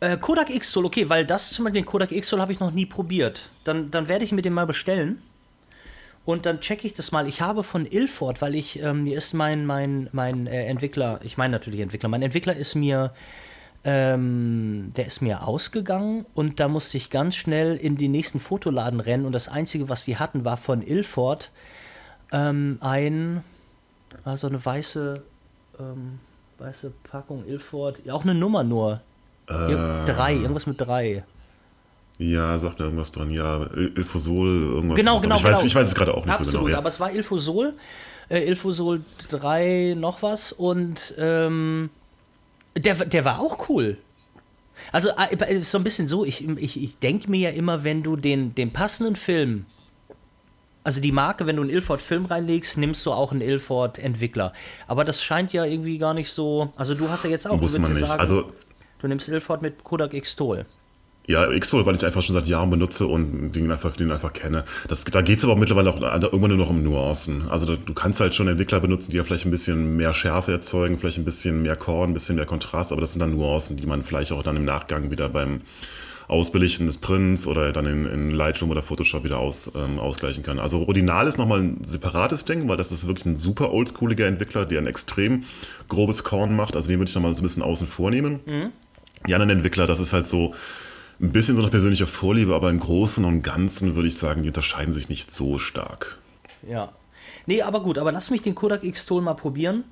Äh, Kodak X-Tool, okay, weil das zum Beispiel den Kodak X-Tool habe ich noch nie probiert. Dann, dann werde ich mir den mal bestellen und dann checke ich das mal. Ich habe von Ilford, weil ich, ähm, mir ist mein, mein, mein äh, Entwickler, ich meine natürlich Entwickler, mein Entwickler ist mir, ähm, der ist mir ausgegangen und da musste ich ganz schnell in den nächsten Fotoladen rennen und das Einzige, was die hatten, war von Ilford ähm, ein, also eine weiße, ähm, weiße Packung Ilford, ja, auch eine Nummer nur. Ir- drei, irgendwas mit drei. Ja, sagt irgendwas dran, ja, Il- Ilfosol, irgendwas. Genau, genau, ich weiß, genau. Ich weiß es gerade auch nicht Absolut, so genau. Ja. aber es war Ilfosol, äh, Ilfosol 3 noch was und ähm, der, der war auch cool. Also äh, ist so ein bisschen so, ich, ich, ich denke mir ja immer, wenn du den, den passenden Film, also die Marke, wenn du einen Ilford-Film reinlegst, nimmst du auch einen Ilford-Entwickler. Aber das scheint ja irgendwie gar nicht so, also du hast ja jetzt auch, Muss du man ja nicht. sagen, Also, du nimmst Ilford mit Kodak X-Tool. Ja, X-Tool, weil ich einfach schon seit Jahren benutze und den einfach, den einfach kenne. Das, da geht es aber auch mittlerweile auch irgendwann nur noch um Nuancen. Also da, du kannst halt schon Entwickler benutzen, die ja vielleicht ein bisschen mehr Schärfe erzeugen, vielleicht ein bisschen mehr Korn, ein bisschen mehr Kontrast, aber das sind dann Nuancen, die man vielleicht auch dann im Nachgang wieder beim Ausbelichten des Prints oder dann in, in Lightroom oder Photoshop wieder aus, ähm, ausgleichen kann. Also Rodinal ist nochmal ein separates Ding, weil das ist wirklich ein super oldschooliger Entwickler, der ein extrem grobes Korn macht. Also den würde ich nochmal so ein bisschen außen vornehmen. Die anderen Entwickler, das ist halt so ein bisschen so eine persönliche Vorliebe, aber im Großen und Ganzen würde ich sagen, die unterscheiden sich nicht so stark. Ja. Nee, aber gut, aber lass mich den Kodak X-Tool mal probieren.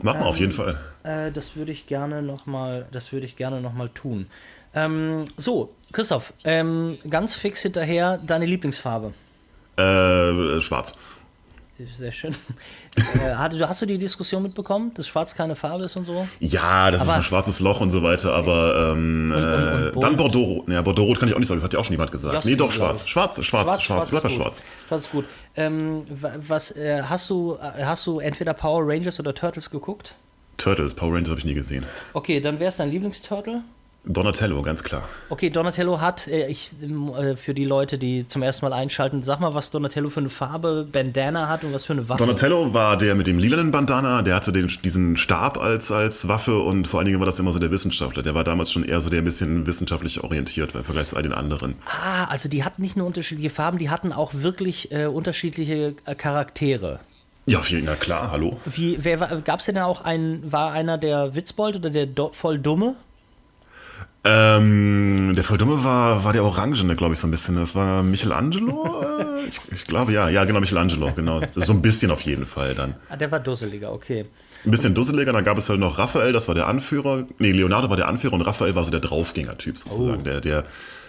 Machen wir auf jeden Fall. Äh, das würde ich gerne noch mal, das würde ich gerne noch mal tun. Ähm, so, Christoph, ähm, ganz fix hinterher deine Lieblingsfarbe. Äh, schwarz. Sehr schön. äh, hast, du- hast du die Diskussion mitbekommen, dass Schwarz keine Farbe ist und so? Ja, das Aber- ist ein schwarzes Loch und so weiter, aber ähm, und- und äh, bunt. dann Bordeaux. Ja, Bordeaux kann ich auch nicht sagen, das hat ja auch schon jemand gesagt. Nee, doch, schwarz. Schwarz, schwarz, schwarz, ist gut. schwarz. Schwarz ist gut. Ähm, wa- was äh, hast du? äh, Hast du entweder Power Rangers oder Turtles geguckt? Turtles, Power Rangers habe ich nie gesehen. Okay, dann wäre es dein Lieblingsturtle. Donatello, ganz klar. Okay, Donatello hat, äh, ich, ähm, äh, für die Leute, die zum ersten Mal einschalten, sag mal, was Donatello für eine Farbe, Bandana hat und was für eine Waffe. Donatello war der mit dem lilanen Bandana, der hatte den, diesen Stab als, als Waffe und vor allen Dingen war das immer so der Wissenschaftler. Der war damals schon eher so der ein bisschen wissenschaftlich orientiert im Vergleich zu all den anderen. Ah, also die hatten nicht nur unterschiedliche Farben, die hatten auch wirklich äh, unterschiedliche äh, Charaktere. Ja, auf jeden Fall, klar, hallo. Wie, wer gab es denn da auch einen, war einer der Witzbold oder der do, voll Dumme? Ähm, der Volldumme war, war der Orangene, glaube ich, so ein bisschen. Das war Michelangelo? Äh, ich, ich glaube, ja. Ja, genau, Michelangelo, genau. So ein bisschen auf jeden Fall dann. Ah, der war dusseliger, okay. Ein bisschen dusseliger, dann gab es halt noch Raphael, das war der Anführer. Nee, Leonardo war der Anführer und Raphael war so der Draufgänger-Typ sozusagen. Oh. Der, der,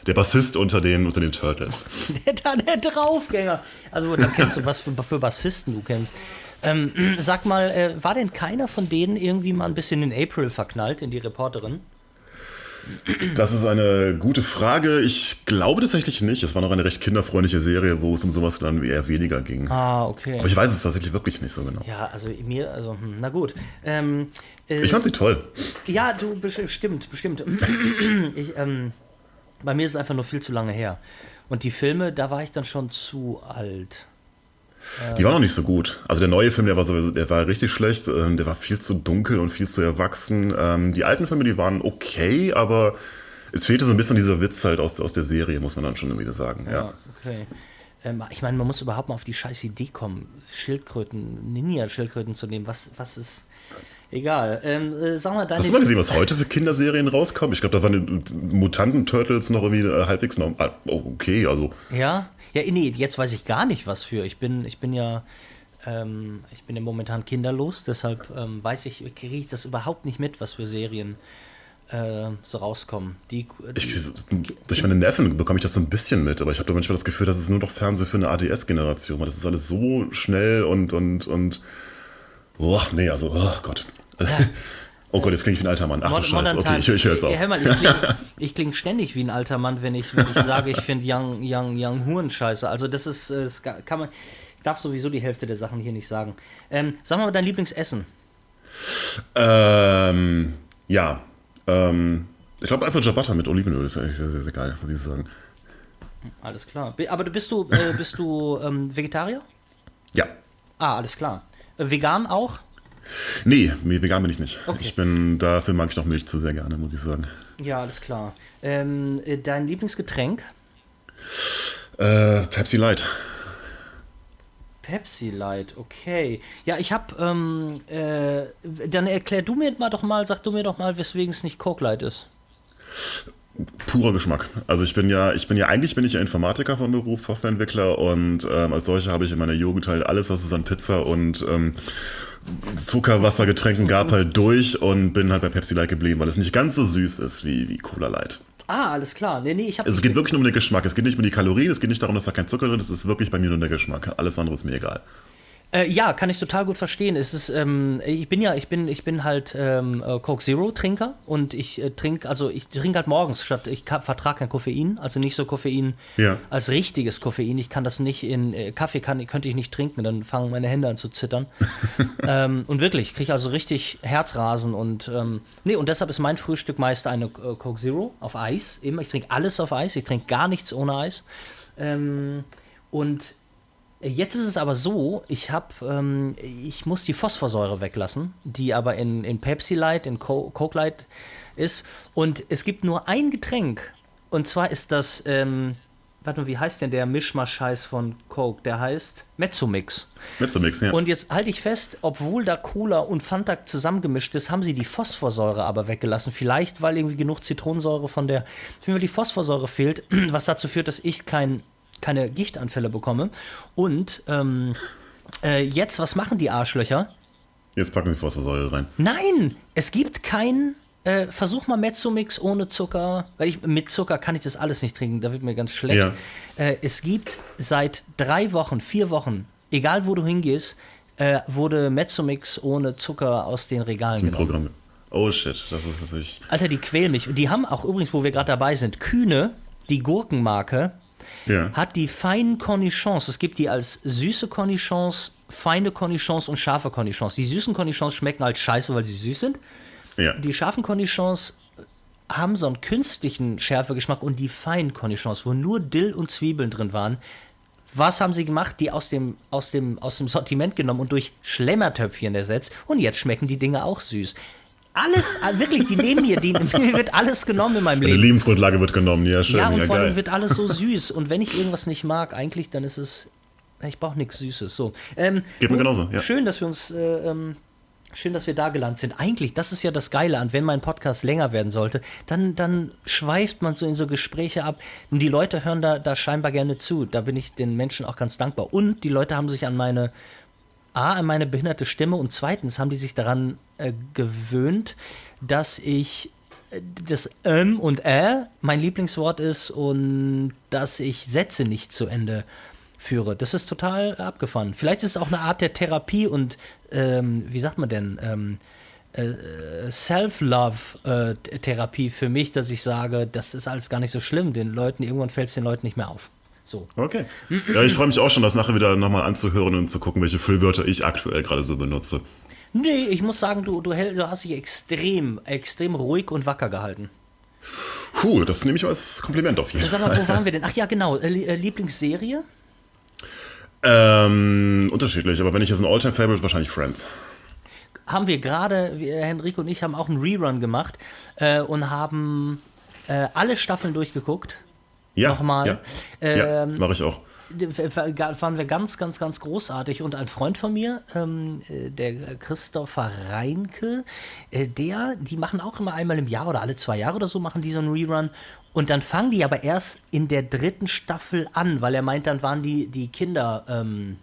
der Bassist unter den, unter den Turtles. Der, der, der Draufgänger. Also da kennst du was für, für Bassisten du kennst. Ähm, sag mal, äh, war denn keiner von denen irgendwie mal ein bisschen in April verknallt, in die Reporterin? Das ist eine gute Frage. Ich glaube tatsächlich nicht. Es war noch eine recht kinderfreundliche Serie, wo es um sowas dann eher weniger ging. Ah, okay. Aber ich weiß es tatsächlich wirklich nicht so genau. Ja, also mir, also, hm, na gut. Ähm, äh, Ich fand sie toll. ja, du, bestimmt, bestimmt. ich, ähm, bei mir ist es einfach nur viel zu lange her. Und die Filme, da war ich dann schon zu alt. Die war noch nicht so gut. Also der neue Film, der war sowieso, der war richtig schlecht. Ähm, Der war viel zu dunkel und viel zu erwachsen. Ähm, Die alten Filme, die waren okay, aber es fehlte so ein bisschen dieser Witz halt aus, aus der Serie, muss man dann schon wieder sagen. Ja. okay. Ähm, ich meine, man muss überhaupt mal auf die scheiß Idee kommen, Schildkröten, Ninja-Schildkröten zu nehmen. Was, was ist. Egal. Ähm, äh, sag mal, deine. Hast du mal gesehen, was heute für Kinderserien rauskommen? Ich glaube, da waren die Mutanten-Turtles noch irgendwie äh, halbwegs noch. ah, Oh, okay, also. Ja? Ja, nee, jetzt weiß ich gar nicht, was für. Ich bin, ich bin ja. Ähm, ich bin ja momentan kinderlos, deshalb ähm, weiß ich, kriege ich das überhaupt nicht mit, was für Serien äh, so rauskommen. Die, die, Ich, durch meine Neffen bekomme ich das so ein bisschen mit, aber ich habe da manchmal das Gefühl, das ist nur noch Fernsehen für eine ADS-Generation, weil das ist alles so schnell und und und. Boah, nee, also, oh Gott. Oh Gott, jetzt klinge ich wie ein alter Mann. Ach du Mod- Scheiße, Modern okay, ich, ich höre jetzt auf. Ja, hör mal, ich klinge kling ständig wie ein alter Mann, wenn ich, wenn ich sage, ich finde Young, Young, Young Huren scheiße. Also das ist, äh, das kann man, ich darf sowieso die Hälfte der Sachen hier nicht sagen. Ähm, sag mal dein Lieblingsessen. Ähm, ja. Ähm, ich glaube einfach Ciabatta mit Olivenöl ist eigentlich sehr, sehr, sehr geil, muss ich sagen. Alles klar. Aber du bist du, äh, bist du ähm, Vegetarier? Ja. Ah, alles klar. Vegan auch? Nee, vegan bin ich nicht. Okay. Ich bin, dafür mag ich noch Milch zu sehr gerne, muss ich sagen. Ja, alles klar. Ähm, äh, dein Lieblingsgetränk? Äh, Pepsi Light. Pepsi Light, okay. Ja, ich hab, ähm, äh, dann erklär du mir mal doch mal, sag du mir doch mal, weswegen es nicht Coke Light ist. Purer Geschmack. Also ich bin ja, ich bin ja eigentlich bin ich ja Informatiker von Beruf, Softwareentwickler und ähm, als solcher habe ich in meiner Jugend halt alles, was es an Pizza und ähm, Zucker, Wasser, Getränken gab halt durch und bin halt bei Pepsi Light geblieben, weil es nicht ganz so süß ist wie, wie Cola Light. Ah, alles klar. Nee, nee, ich hab. Es geht wirklich nur um den Geschmack. Es geht nicht um die Kalorien, es geht nicht darum, dass da kein Zucker drin ist, es ist wirklich bei mir nur der Geschmack. Alles andere ist mir egal. Äh, ja, kann ich total gut verstehen. Es ist, ähm, ich bin ja, ich bin, ich bin halt ähm, äh, Coke Zero Trinker und ich äh, trinke, also ich trinke halt morgens statt, ich vertrage kein Koffein, also nicht so Koffein Ja. als richtiges Koffein. Ich kann das nicht in äh, Kaffee kann, könnte ich nicht trinken, dann fangen meine Hände an zu zittern. ähm, und wirklich, ich kriege also richtig Herzrasen und ähm, nee, und deshalb ist mein Frühstück meist eine äh, Coke Zero auf Eis. Immer, ich trinke alles auf Eis, ich trinke gar nichts ohne Eis. Ähm, und Jetzt ist es aber so, ich habe, ähm, ich muss die Phosphorsäure weglassen, die aber in, in Pepsi Light, in Co Coke Light ist. Und es gibt nur ein Getränk. Und zwar ist das, ähm, warte mal, wie heißt denn der Mischmasch-Scheiß von Coke? Der heißt Mezzomix. Mezzomix, ja. Und jetzt halte ich fest, obwohl da Cola und Fanta zusammengemischt ist, haben sie die Phosphorsäure aber weggelassen. Vielleicht, weil irgendwie genug Zitronensäure von der, wenn mir die Phosphorsäure fehlt, was dazu führt, dass ich kein, keine Gichtanfälle bekomme. Und ähm, äh, jetzt, was machen die Arschlöcher? Jetzt packen Sie Phosphorsäure rein. Nein, es gibt kein. Äh, versuch mal Mezzomix ohne Zucker. Weil ich, mit Zucker kann ich das alles nicht trinken, da wird mir ganz schlecht. Ja. Äh, es gibt seit drei Wochen, vier Wochen, egal wo du hingehst, äh, wurde Mezzomix ohne Zucker aus den Regalen Im genommen. Programm. Oh shit, das ist natürlich. Alter, die quälen mich. Und die haben auch übrigens, wo wir gerade dabei sind, Kühne, die Gurkenmarke, Ja. hat die feinen Cornichons. Es gibt die als süße Cornichons, feine Cornichons und scharfe Cornichons. Die süßen Cornichons schmecken halt scheiße, weil sie süß sind. Ja. Die scharfen Cornichons haben so einen künstlichen Schärfegeschmack und die feinen Cornichons, wo nur Dill und Zwiebeln drin waren, was haben sie gemacht? Die aus dem, aus dem, aus dem Sortiment genommen und durch Schlemmertöpfchen ersetzt. Und jetzt schmecken die Dinge auch süß. Alles, ah, wirklich, die nehmen mir, die, mir wird alles genommen in meinem Eine Leben. Lebensgrundlage wird genommen, ja, schön, Ja, und ja, vor allem wird alles so süß. Und wenn ich irgendwas nicht mag, eigentlich, dann ist es. Ich brauche nichts Süßes. So. Ähm, Geht mir genauso, ja. Schön, dass wir uns. Äh, ähm, schön, dass wir da gelandet sind. Eigentlich, das ist ja das Geile an, wenn mein Podcast länger werden sollte, dann, dann schweift man so in so Gespräche ab. Und die Leute hören da, da scheinbar gerne zu. Da bin ich den Menschen auch ganz dankbar. Und die Leute haben sich an meine. A, an meine behinderte Stimme und zweitens haben die sich daran äh, gewöhnt, dass ich äh, das ähm und äh mein Lieblingswort ist und dass ich Sätze nicht zu Ende führe. Das ist total abgefahren. Vielleicht ist es auch eine Art der Therapie und ähm, wie sagt man denn? Ähm, äh, Self-Love-Therapie für mich, dass ich sage, das ist alles gar nicht so schlimm. Den Leuten, irgendwann fällt es den Leuten nicht mehr auf. So. Okay. Ja, ich freue mich auch schon, das nachher wieder nochmal anzuhören und zu gucken, welche Füllwörter ich aktuell gerade so benutze. Nee, ich muss sagen, du, du, du hast dich extrem, extrem ruhig und wacker gehalten. Puh, das nehme ich als Kompliment auf jeden Sag Fall. mal, wo waren wir denn? Ach ja, genau. Äh, äh, Lieblingsserie? Ähm, unterschiedlich, aber wenn ich jetzt ein Alltime-Favorite, wahrscheinlich Friends. Haben wir gerade, Henrik und ich haben auch einen Rerun gemacht äh, und haben äh, alle Staffeln durchgeguckt. Ja, Nochmal. Ja, ja Ähm, mache ich auch. waren wir ganz, ganz, ganz großartig. Und ein Freund von mir, ähm, äh, der Christopher Reinke, äh, der, die machen auch immer einmal im Jahr oder alle zwei Jahre oder so, machen die so einen Rerun. Und dann fangen die aber erst in der dritten Staffel an, weil er meint, dann waren die, die Kinder, ähm,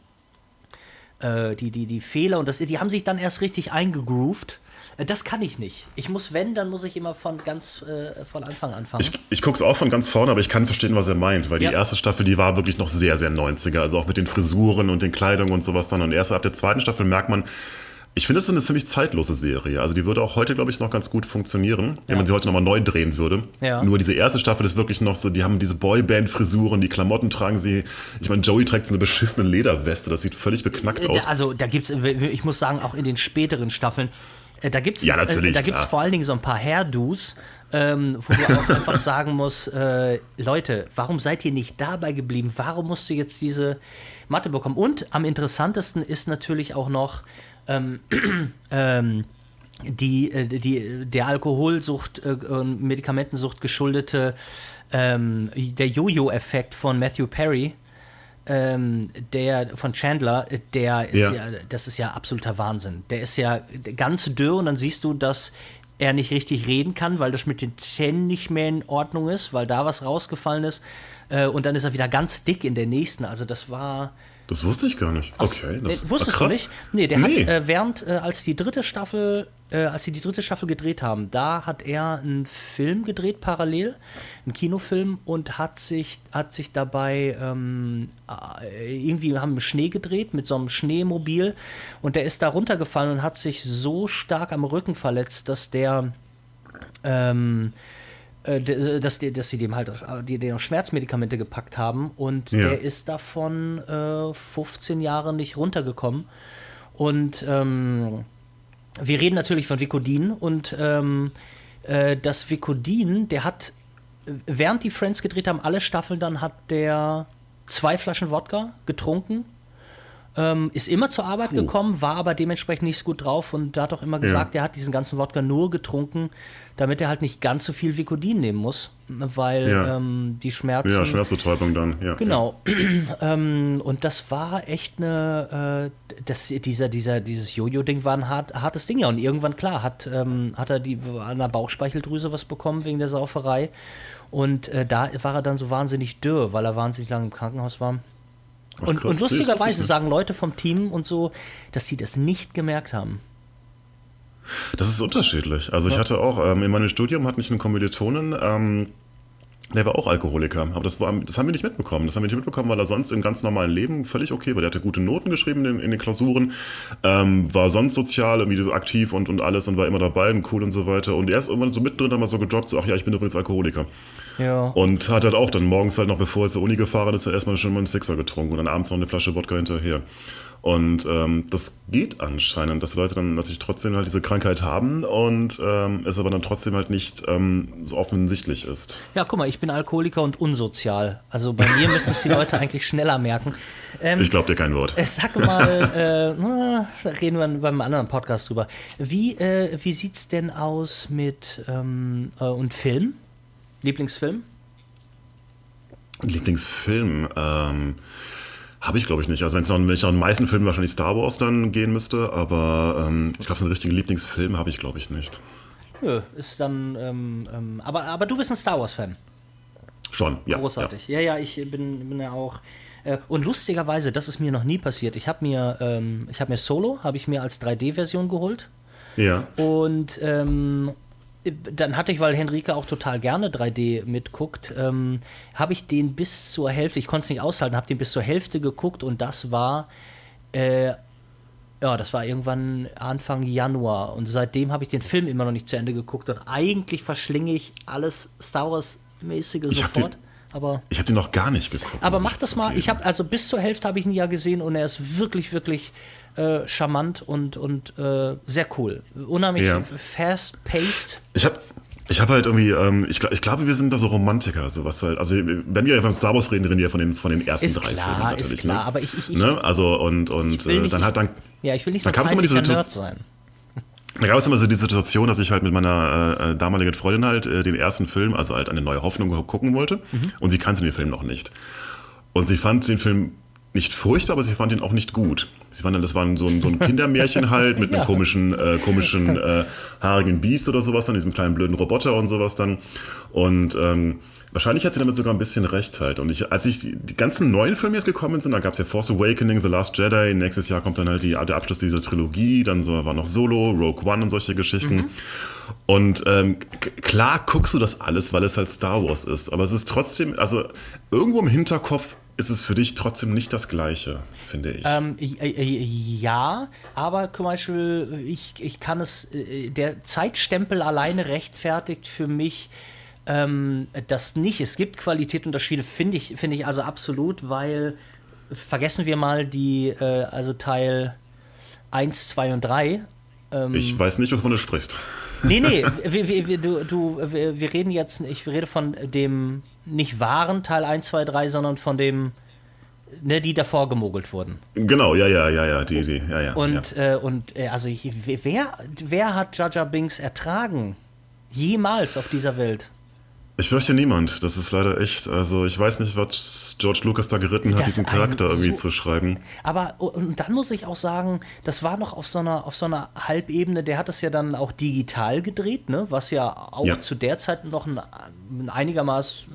äh, die, die, die Fehler und das, die haben sich dann erst richtig eingegroovt. Äh, das kann ich nicht. Ich muss, wenn, dann muss ich immer von ganz äh, von Anfang anfangen. Ich, ich gucke es auch von ganz vorne, aber ich kann verstehen, was er meint, weil ja. die erste Staffel, die war wirklich noch sehr, sehr 90er. Also auch mit den Frisuren und den Kleidungen und sowas dann. Und erst ab der zweiten Staffel merkt man, ich finde, es ist eine ziemlich zeitlose Serie. Also die würde auch heute, glaube ich, noch ganz gut funktionieren, wenn man sie heute nochmal neu drehen würde. Ja. Nur diese erste Staffel ist wirklich noch so, die haben diese Boyband-Frisuren, die Klamotten tragen sie. Ich meine, Joey trägt so eine beschissene Lederweste, das sieht völlig beknackt äh, aus. Also da gibt es, ich muss sagen, auch in den späteren Staffeln, da gibt es ja, äh, da gibt's vor allen Dingen so ein paar Hairdos, ähm, wo du auch einfach sagen musst, äh, Leute, warum seid ihr nicht dabei geblieben? Warum musst du jetzt diese Matte bekommen? Und am interessantesten ist natürlich auch noch, ähm, ähm, die, äh, die, der Alkoholsucht äh, und Medikamentensucht geschuldete ähm, der Jojo-Effekt von Matthew Perry, ähm, der von Chandler, der ist ja. ja. das ist ja absoluter Wahnsinn. Der ist ja ganz dürr und dann siehst du, dass er nicht richtig reden kann, weil das mit den Zähnen nicht mehr in Ordnung ist, weil da was rausgefallen ist. Äh, und dann ist er wieder ganz dick in der nächsten. Also das war das wusste ich gar nicht. Okay. Das, äh, wusstest du nicht? Nee, der nee. hat äh, während, äh, als die dritte Staffel, äh, als sie die dritte Staffel gedreht haben, da hat er einen Film gedreht parallel, einen Kinofilm und hat sich, hat sich dabei ähm, äh, irgendwie haben Schnee gedreht mit so einem Schneemobil und der ist da runtergefallen und hat sich so stark am Rücken verletzt, dass der ähm, äh, dass, die, dass sie dem halt die, die Schmerzmedikamente gepackt haben und ja. der ist davon äh, 15 Jahre nicht runtergekommen. Und ähm, wir reden natürlich von Vicodin und ähm, äh, das Vicodin, der hat, während die Friends gedreht haben, alle Staffeln, dann hat der zwei Flaschen Wodka getrunken ähm, ist immer zur Arbeit oh. gekommen, war aber dementsprechend nicht so gut drauf und hat auch immer gesagt, ja. er hat diesen ganzen Wodka nur getrunken, damit er halt nicht ganz so viel Vicodin nehmen muss, weil ja. ähm, die Schmerzen. Ja, Schmerzbetäubung dann, ja. Genau. Ja. ähm, und das war echt eine, äh, das, dieser, dieser, dieses Jojo-Ding war ein hart, hartes Ding, ja. Und irgendwann, klar, hat, ähm, hat er die, an der Bauchspeicheldrüse was bekommen wegen der Sauferei. Und äh, da war er dann so wahnsinnig dürr, weil er wahnsinnig lange im Krankenhaus war. Ach, und, und, lustigerweise sagen Leute vom Team und so, dass sie das nicht gemerkt haben. Das ist unterschiedlich. Also ja. ich hatte auch, ähm, in meinem Studium hatte ich einen Kommilitonen, ähm, der war auch Alkoholiker, aber das, war, das haben wir nicht mitbekommen. Das haben wir nicht mitbekommen, weil er sonst im ganz normalen Leben völlig okay war. Der hatte gute Noten geschrieben in, in den Klausuren, ähm, war sonst sozial, irgendwie aktiv und, und alles und war immer dabei und cool und so weiter. Und er ist irgendwann so mittendrin dann mal so gedroppt, so, ach ja, ich bin übrigens Alkoholiker. Ja. Und hat halt auch dann morgens halt noch, bevor er zur Uni gefahren ist, erstmal schon mal einen Sixer getrunken und dann abends noch eine Flasche Wodka hinterher. Und ähm, das geht anscheinend, dass Leute dann natürlich trotzdem halt diese Krankheit haben und ähm, es aber dann trotzdem halt nicht ähm, so offensichtlich ist. Ja, guck mal, ich bin Alkoholiker und unsozial. Also bei mir müssen es die Leute eigentlich schneller merken. Ähm, ich glaube dir kein Wort. Äh, sag mal, äh, da reden wir beim anderen Podcast drüber. Wie, äh, wie sieht es denn aus mit ähm, äh, und Film? Lieblingsfilm? Lieblingsfilm, ähm, habe ich, glaube ich, nicht. Also wenn es wenn ich den meisten Filmen wahrscheinlich Star Wars dann gehen müsste, aber ähm, ich glaube, so einen richtigen Lieblingsfilm habe ich, glaube ich, nicht. Nö, ist dann, ähm, ähm, aber, aber du bist ein Star Wars-Fan. Schon, ja. Großartig. Ja, ja, ja ich bin, bin ja auch. Äh, und lustigerweise, das ist mir noch nie passiert. Ich habe mir, ähm, ich habe mir Solo, habe ich mir als 3D-Version geholt. Ja. Und ähm, dann hatte ich, weil Henrike auch total gerne 3D mitguckt, ähm, habe ich den bis zur Hälfte, ich konnte es nicht aushalten, habe den bis zur Hälfte geguckt und das war, äh, ja, das war irgendwann Anfang Januar und seitdem habe ich den Film immer noch nicht zu Ende geguckt und eigentlich verschlinge ich alles Star Wars-mäßige sofort. Aber ich habe den noch gar nicht geguckt. Aber mach das mal. Ich habe also bis zur Hälfte habe ich ihn ja gesehen und er ist wirklich, wirklich äh, charmant und, und äh, sehr cool. Unheimlich ja. fast-paced. Ich habe ich habe halt irgendwie, ähm, ich, ich glaube, wir sind da so Romantiker, so was halt, also wenn wir von Star Wars reden, reden wir von den, von den ersten ist drei klar, Filmen natürlich. Ist klar, ne? aber ich, ich, ne? Also und, und äh, nicht, dann hat dann. Ja, ich will nicht so ein Nerd sein. Da gab es immer so die Situation, dass ich halt mit meiner äh, damaligen Freundin halt äh, den ersten Film, also halt eine neue Hoffnung gucken wollte. Mhm. Und sie kannte den Film noch nicht. Und sie fand den Film nicht furchtbar, aber sie fand ihn auch nicht gut. Sie fand, das war so ein, so ein Kindermärchen halt mit einem komischen, äh, komischen äh, haarigen Biest oder sowas, dann diesem kleinen blöden Roboter und sowas dann. Und ähm, wahrscheinlich hat sie damit sogar ein bisschen recht halt. Und ich, als ich die, die ganzen neuen Filme jetzt gekommen sind, da gab es ja Force Awakening, The Last Jedi, nächstes Jahr kommt dann halt die, der Abschluss dieser Trilogie, dann so, war noch Solo, Rogue One und solche Geschichten. Mhm. Und ähm, klar guckst du das alles, weil es halt Star Wars ist. Aber es ist trotzdem, also irgendwo im Hinterkopf ist es für dich trotzdem nicht das Gleiche, finde ich. Ähm, ja, aber zum Beispiel, ich, ich kann es, äh, der Zeitstempel alleine rechtfertigt für mich ähm, das nicht. Es gibt Qualitätsunterschiede, finde ich, finde ich also absolut, weil vergessen wir mal die, äh, also Teil 1, 2 und 3. Ähm, ich weiß nicht, wovon du sprichst. Nee, nee, wir, wir, du, du, wir, wir reden jetzt, ich rede von dem nicht wahren Teil 1, 2, 3, sondern von dem, ne, die davor gemogelt wurden. Genau, ja, ja, ja, ja, die, die, ja, ja. Und, ja. Äh, und äh, also wer, wer hat Jaja Binks ertragen? Jemals auf dieser Welt? Ich fürchte niemand. Das ist leider echt. Also ich weiß nicht, was George Lucas da geritten hat, das diesen Charakter irgendwie zu schreiben. Aber und dann muss ich auch sagen, das war noch auf so einer auf so einer Halbebene. Der hat es ja dann auch digital gedreht, ne? Was ja auch ja. zu der Zeit noch ein, ein einigermaßen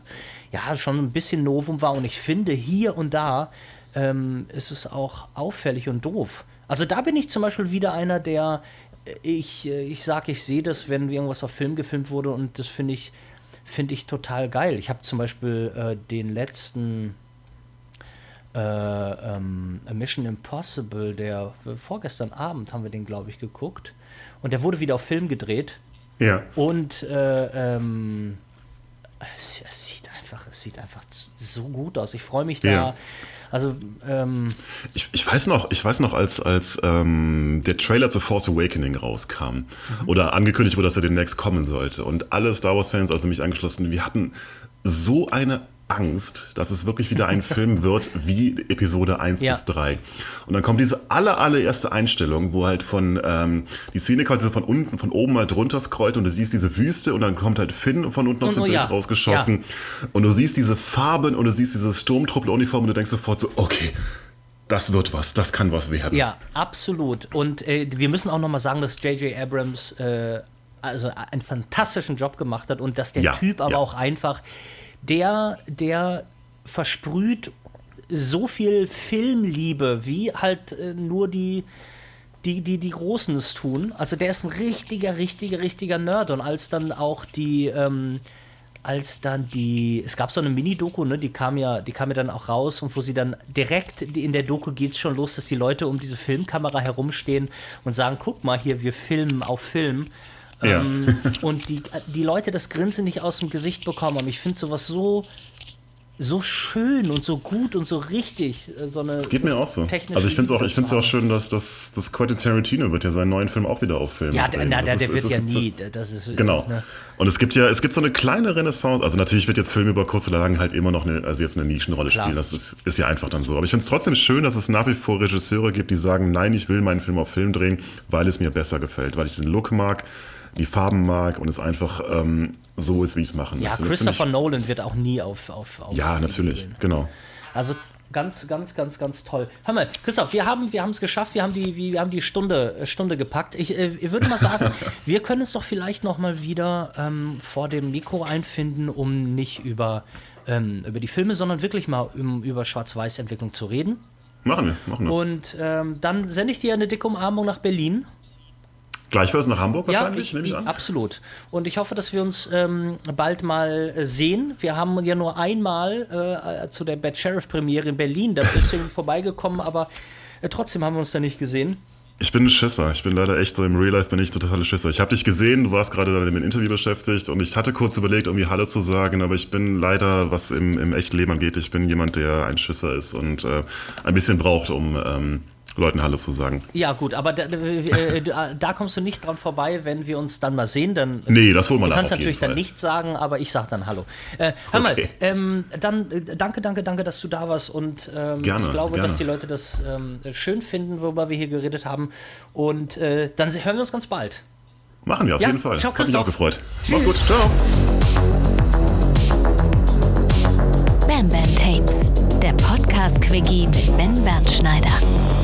ja schon ein bisschen Novum war. Und ich finde hier und da ähm, ist es auch auffällig und doof. Also da bin ich zum Beispiel wieder einer, der ich, ich sage, ich sehe das, wenn irgendwas auf Film gefilmt wurde und das finde ich finde ich total geil. Ich habe zum Beispiel äh, den letzten äh, ähm, Mission Impossible, der äh, vorgestern Abend haben wir den, glaube ich, geguckt. Und der wurde wieder auf Film gedreht. Ja. Und äh, ähm, es, es, sieht einfach, es sieht einfach so gut aus. Ich freue mich da. Ja also ähm ich, ich, weiß noch, ich weiß noch, als, als ähm, der Trailer zu Force Awakening rauskam mhm. oder angekündigt wurde, dass er demnächst kommen sollte und alle Star Wars-Fans, also mich angeschlossen, wir hatten so eine Angst, dass es wirklich wieder ein Film wird wie Episode 1 ja. bis 3. Und dann kommt diese aller, allererste Einstellung, wo halt von ähm, die Szene quasi von unten, von oben halt runter scrollt und du siehst diese Wüste und dann kommt halt Finn von unten aus und, dem oh, Bild ja. rausgeschossen ja. und du siehst diese Farben und du siehst diese Sturmtruppler-Uniform und du denkst sofort so, okay, das wird was, das kann was werden. Ja, absolut. Und äh, wir müssen auch nochmal sagen, dass J.J. Abrams äh, also einen fantastischen Job gemacht hat und dass der Typ aber auch einfach der, der versprüht so viel Filmliebe, wie halt äh, nur die, die, die, die Großen es tun. Also der ist ein richtiger, richtiger, richtiger Nerd. Und als dann auch die, ähm, als dann die, es gab so eine Mini-Doku, ne, die kam ja, die kam ja dann auch raus und wo sie dann direkt in der Doku geht es schon los, dass die Leute um diese Filmkamera herumstehen und sagen, guck mal hier, wir filmen auf Film. Ja. Ähm, und die, die Leute das Grinsen nicht aus dem Gesicht bekommen haben. Ich finde sowas so, so schön und so gut und so richtig. Äh, so eine, das geht so mir auch so. Also ich finde es auch, ich find's auch schön, dass, dass, dass Quentin Tarantino wird ja seinen neuen Film auch wieder auffilmen. Ja, na, der, der wird ja nie. Das ist, genau. Ne? Und es gibt ja, es gibt so eine kleine Renaissance. Also natürlich wird jetzt Film über kurz oder lang halt immer noch eine, also jetzt eine Nischenrolle Klar. spielen. Das ist, ist ja einfach dann so. Aber ich finde es trotzdem schön, dass es nach wie vor Regisseure gibt, die sagen, nein, ich will meinen Film auf Film drehen, weil es mir besser gefällt, weil ich den Look mag die Farben mag und es einfach ähm, so ist, wie ich es machen Ja, Christopher ich, Nolan wird auch nie auf. auf, auf ja, natürlich, gehen. genau. Also ganz, ganz, ganz, ganz toll. Hör mal, Christoph, wir haben wir es geschafft, wir haben die, wir haben die Stunde, äh, Stunde gepackt. Ich, äh, würde mal sagen, wir können es doch vielleicht noch mal wieder ähm, vor dem Mikro einfinden, um nicht über, ähm, über die Filme, sondern wirklich mal um, über Schwarz-Weiß-Entwicklung zu reden. Machen wir, machen wir. Und ähm, dann sende ich dir eine dicke Umarmung nach Berlin. Gleichfalls nach Hamburg wahrscheinlich, ja, ich, nehme ich an. Absolut. Und ich hoffe, dass wir uns ähm, bald mal äh, sehen. Wir haben ja nur einmal äh, zu der Bad Sheriff Premiere in Berlin, da bist du vorbeigekommen, aber äh, trotzdem haben wir uns da nicht gesehen. Ich bin ein Schisser. Ich bin leider echt so im Real Life bin ich totale Schisser. Ich habe dich gesehen, du warst gerade da mit dem Interview beschäftigt und ich hatte kurz überlegt, irgendwie Hallo zu sagen, aber ich bin leider, was im, im echten Leben angeht, ich bin jemand, der ein Schisser ist und äh, ein bisschen braucht, um ähm, Leuten Hallo zu sagen. Ja, gut, aber da, äh, da, kommst du nicht dran vorbei, wenn wir uns dann mal sehen. Dann, nee, das holen wir Du kannst natürlich dann nicht sagen, aber ich sag dann Hallo. Äh, hör okay. mal, ähm, dann äh, danke, danke, danke, dass du da warst und ähm, gerne, ich glaube, gerne. dass die Leute das ähm, schön finden, worüber wir hier geredet haben. Und äh, dann hören wir uns ganz bald. Machen wir auf ja, jeden Fall. Ciao, Christoph. Hat mich auch gefreut. Tschüss. Mach's gut. Ciao. Bam Bam Tapes, der Podcast-Quickie mit Ben Bernschneider.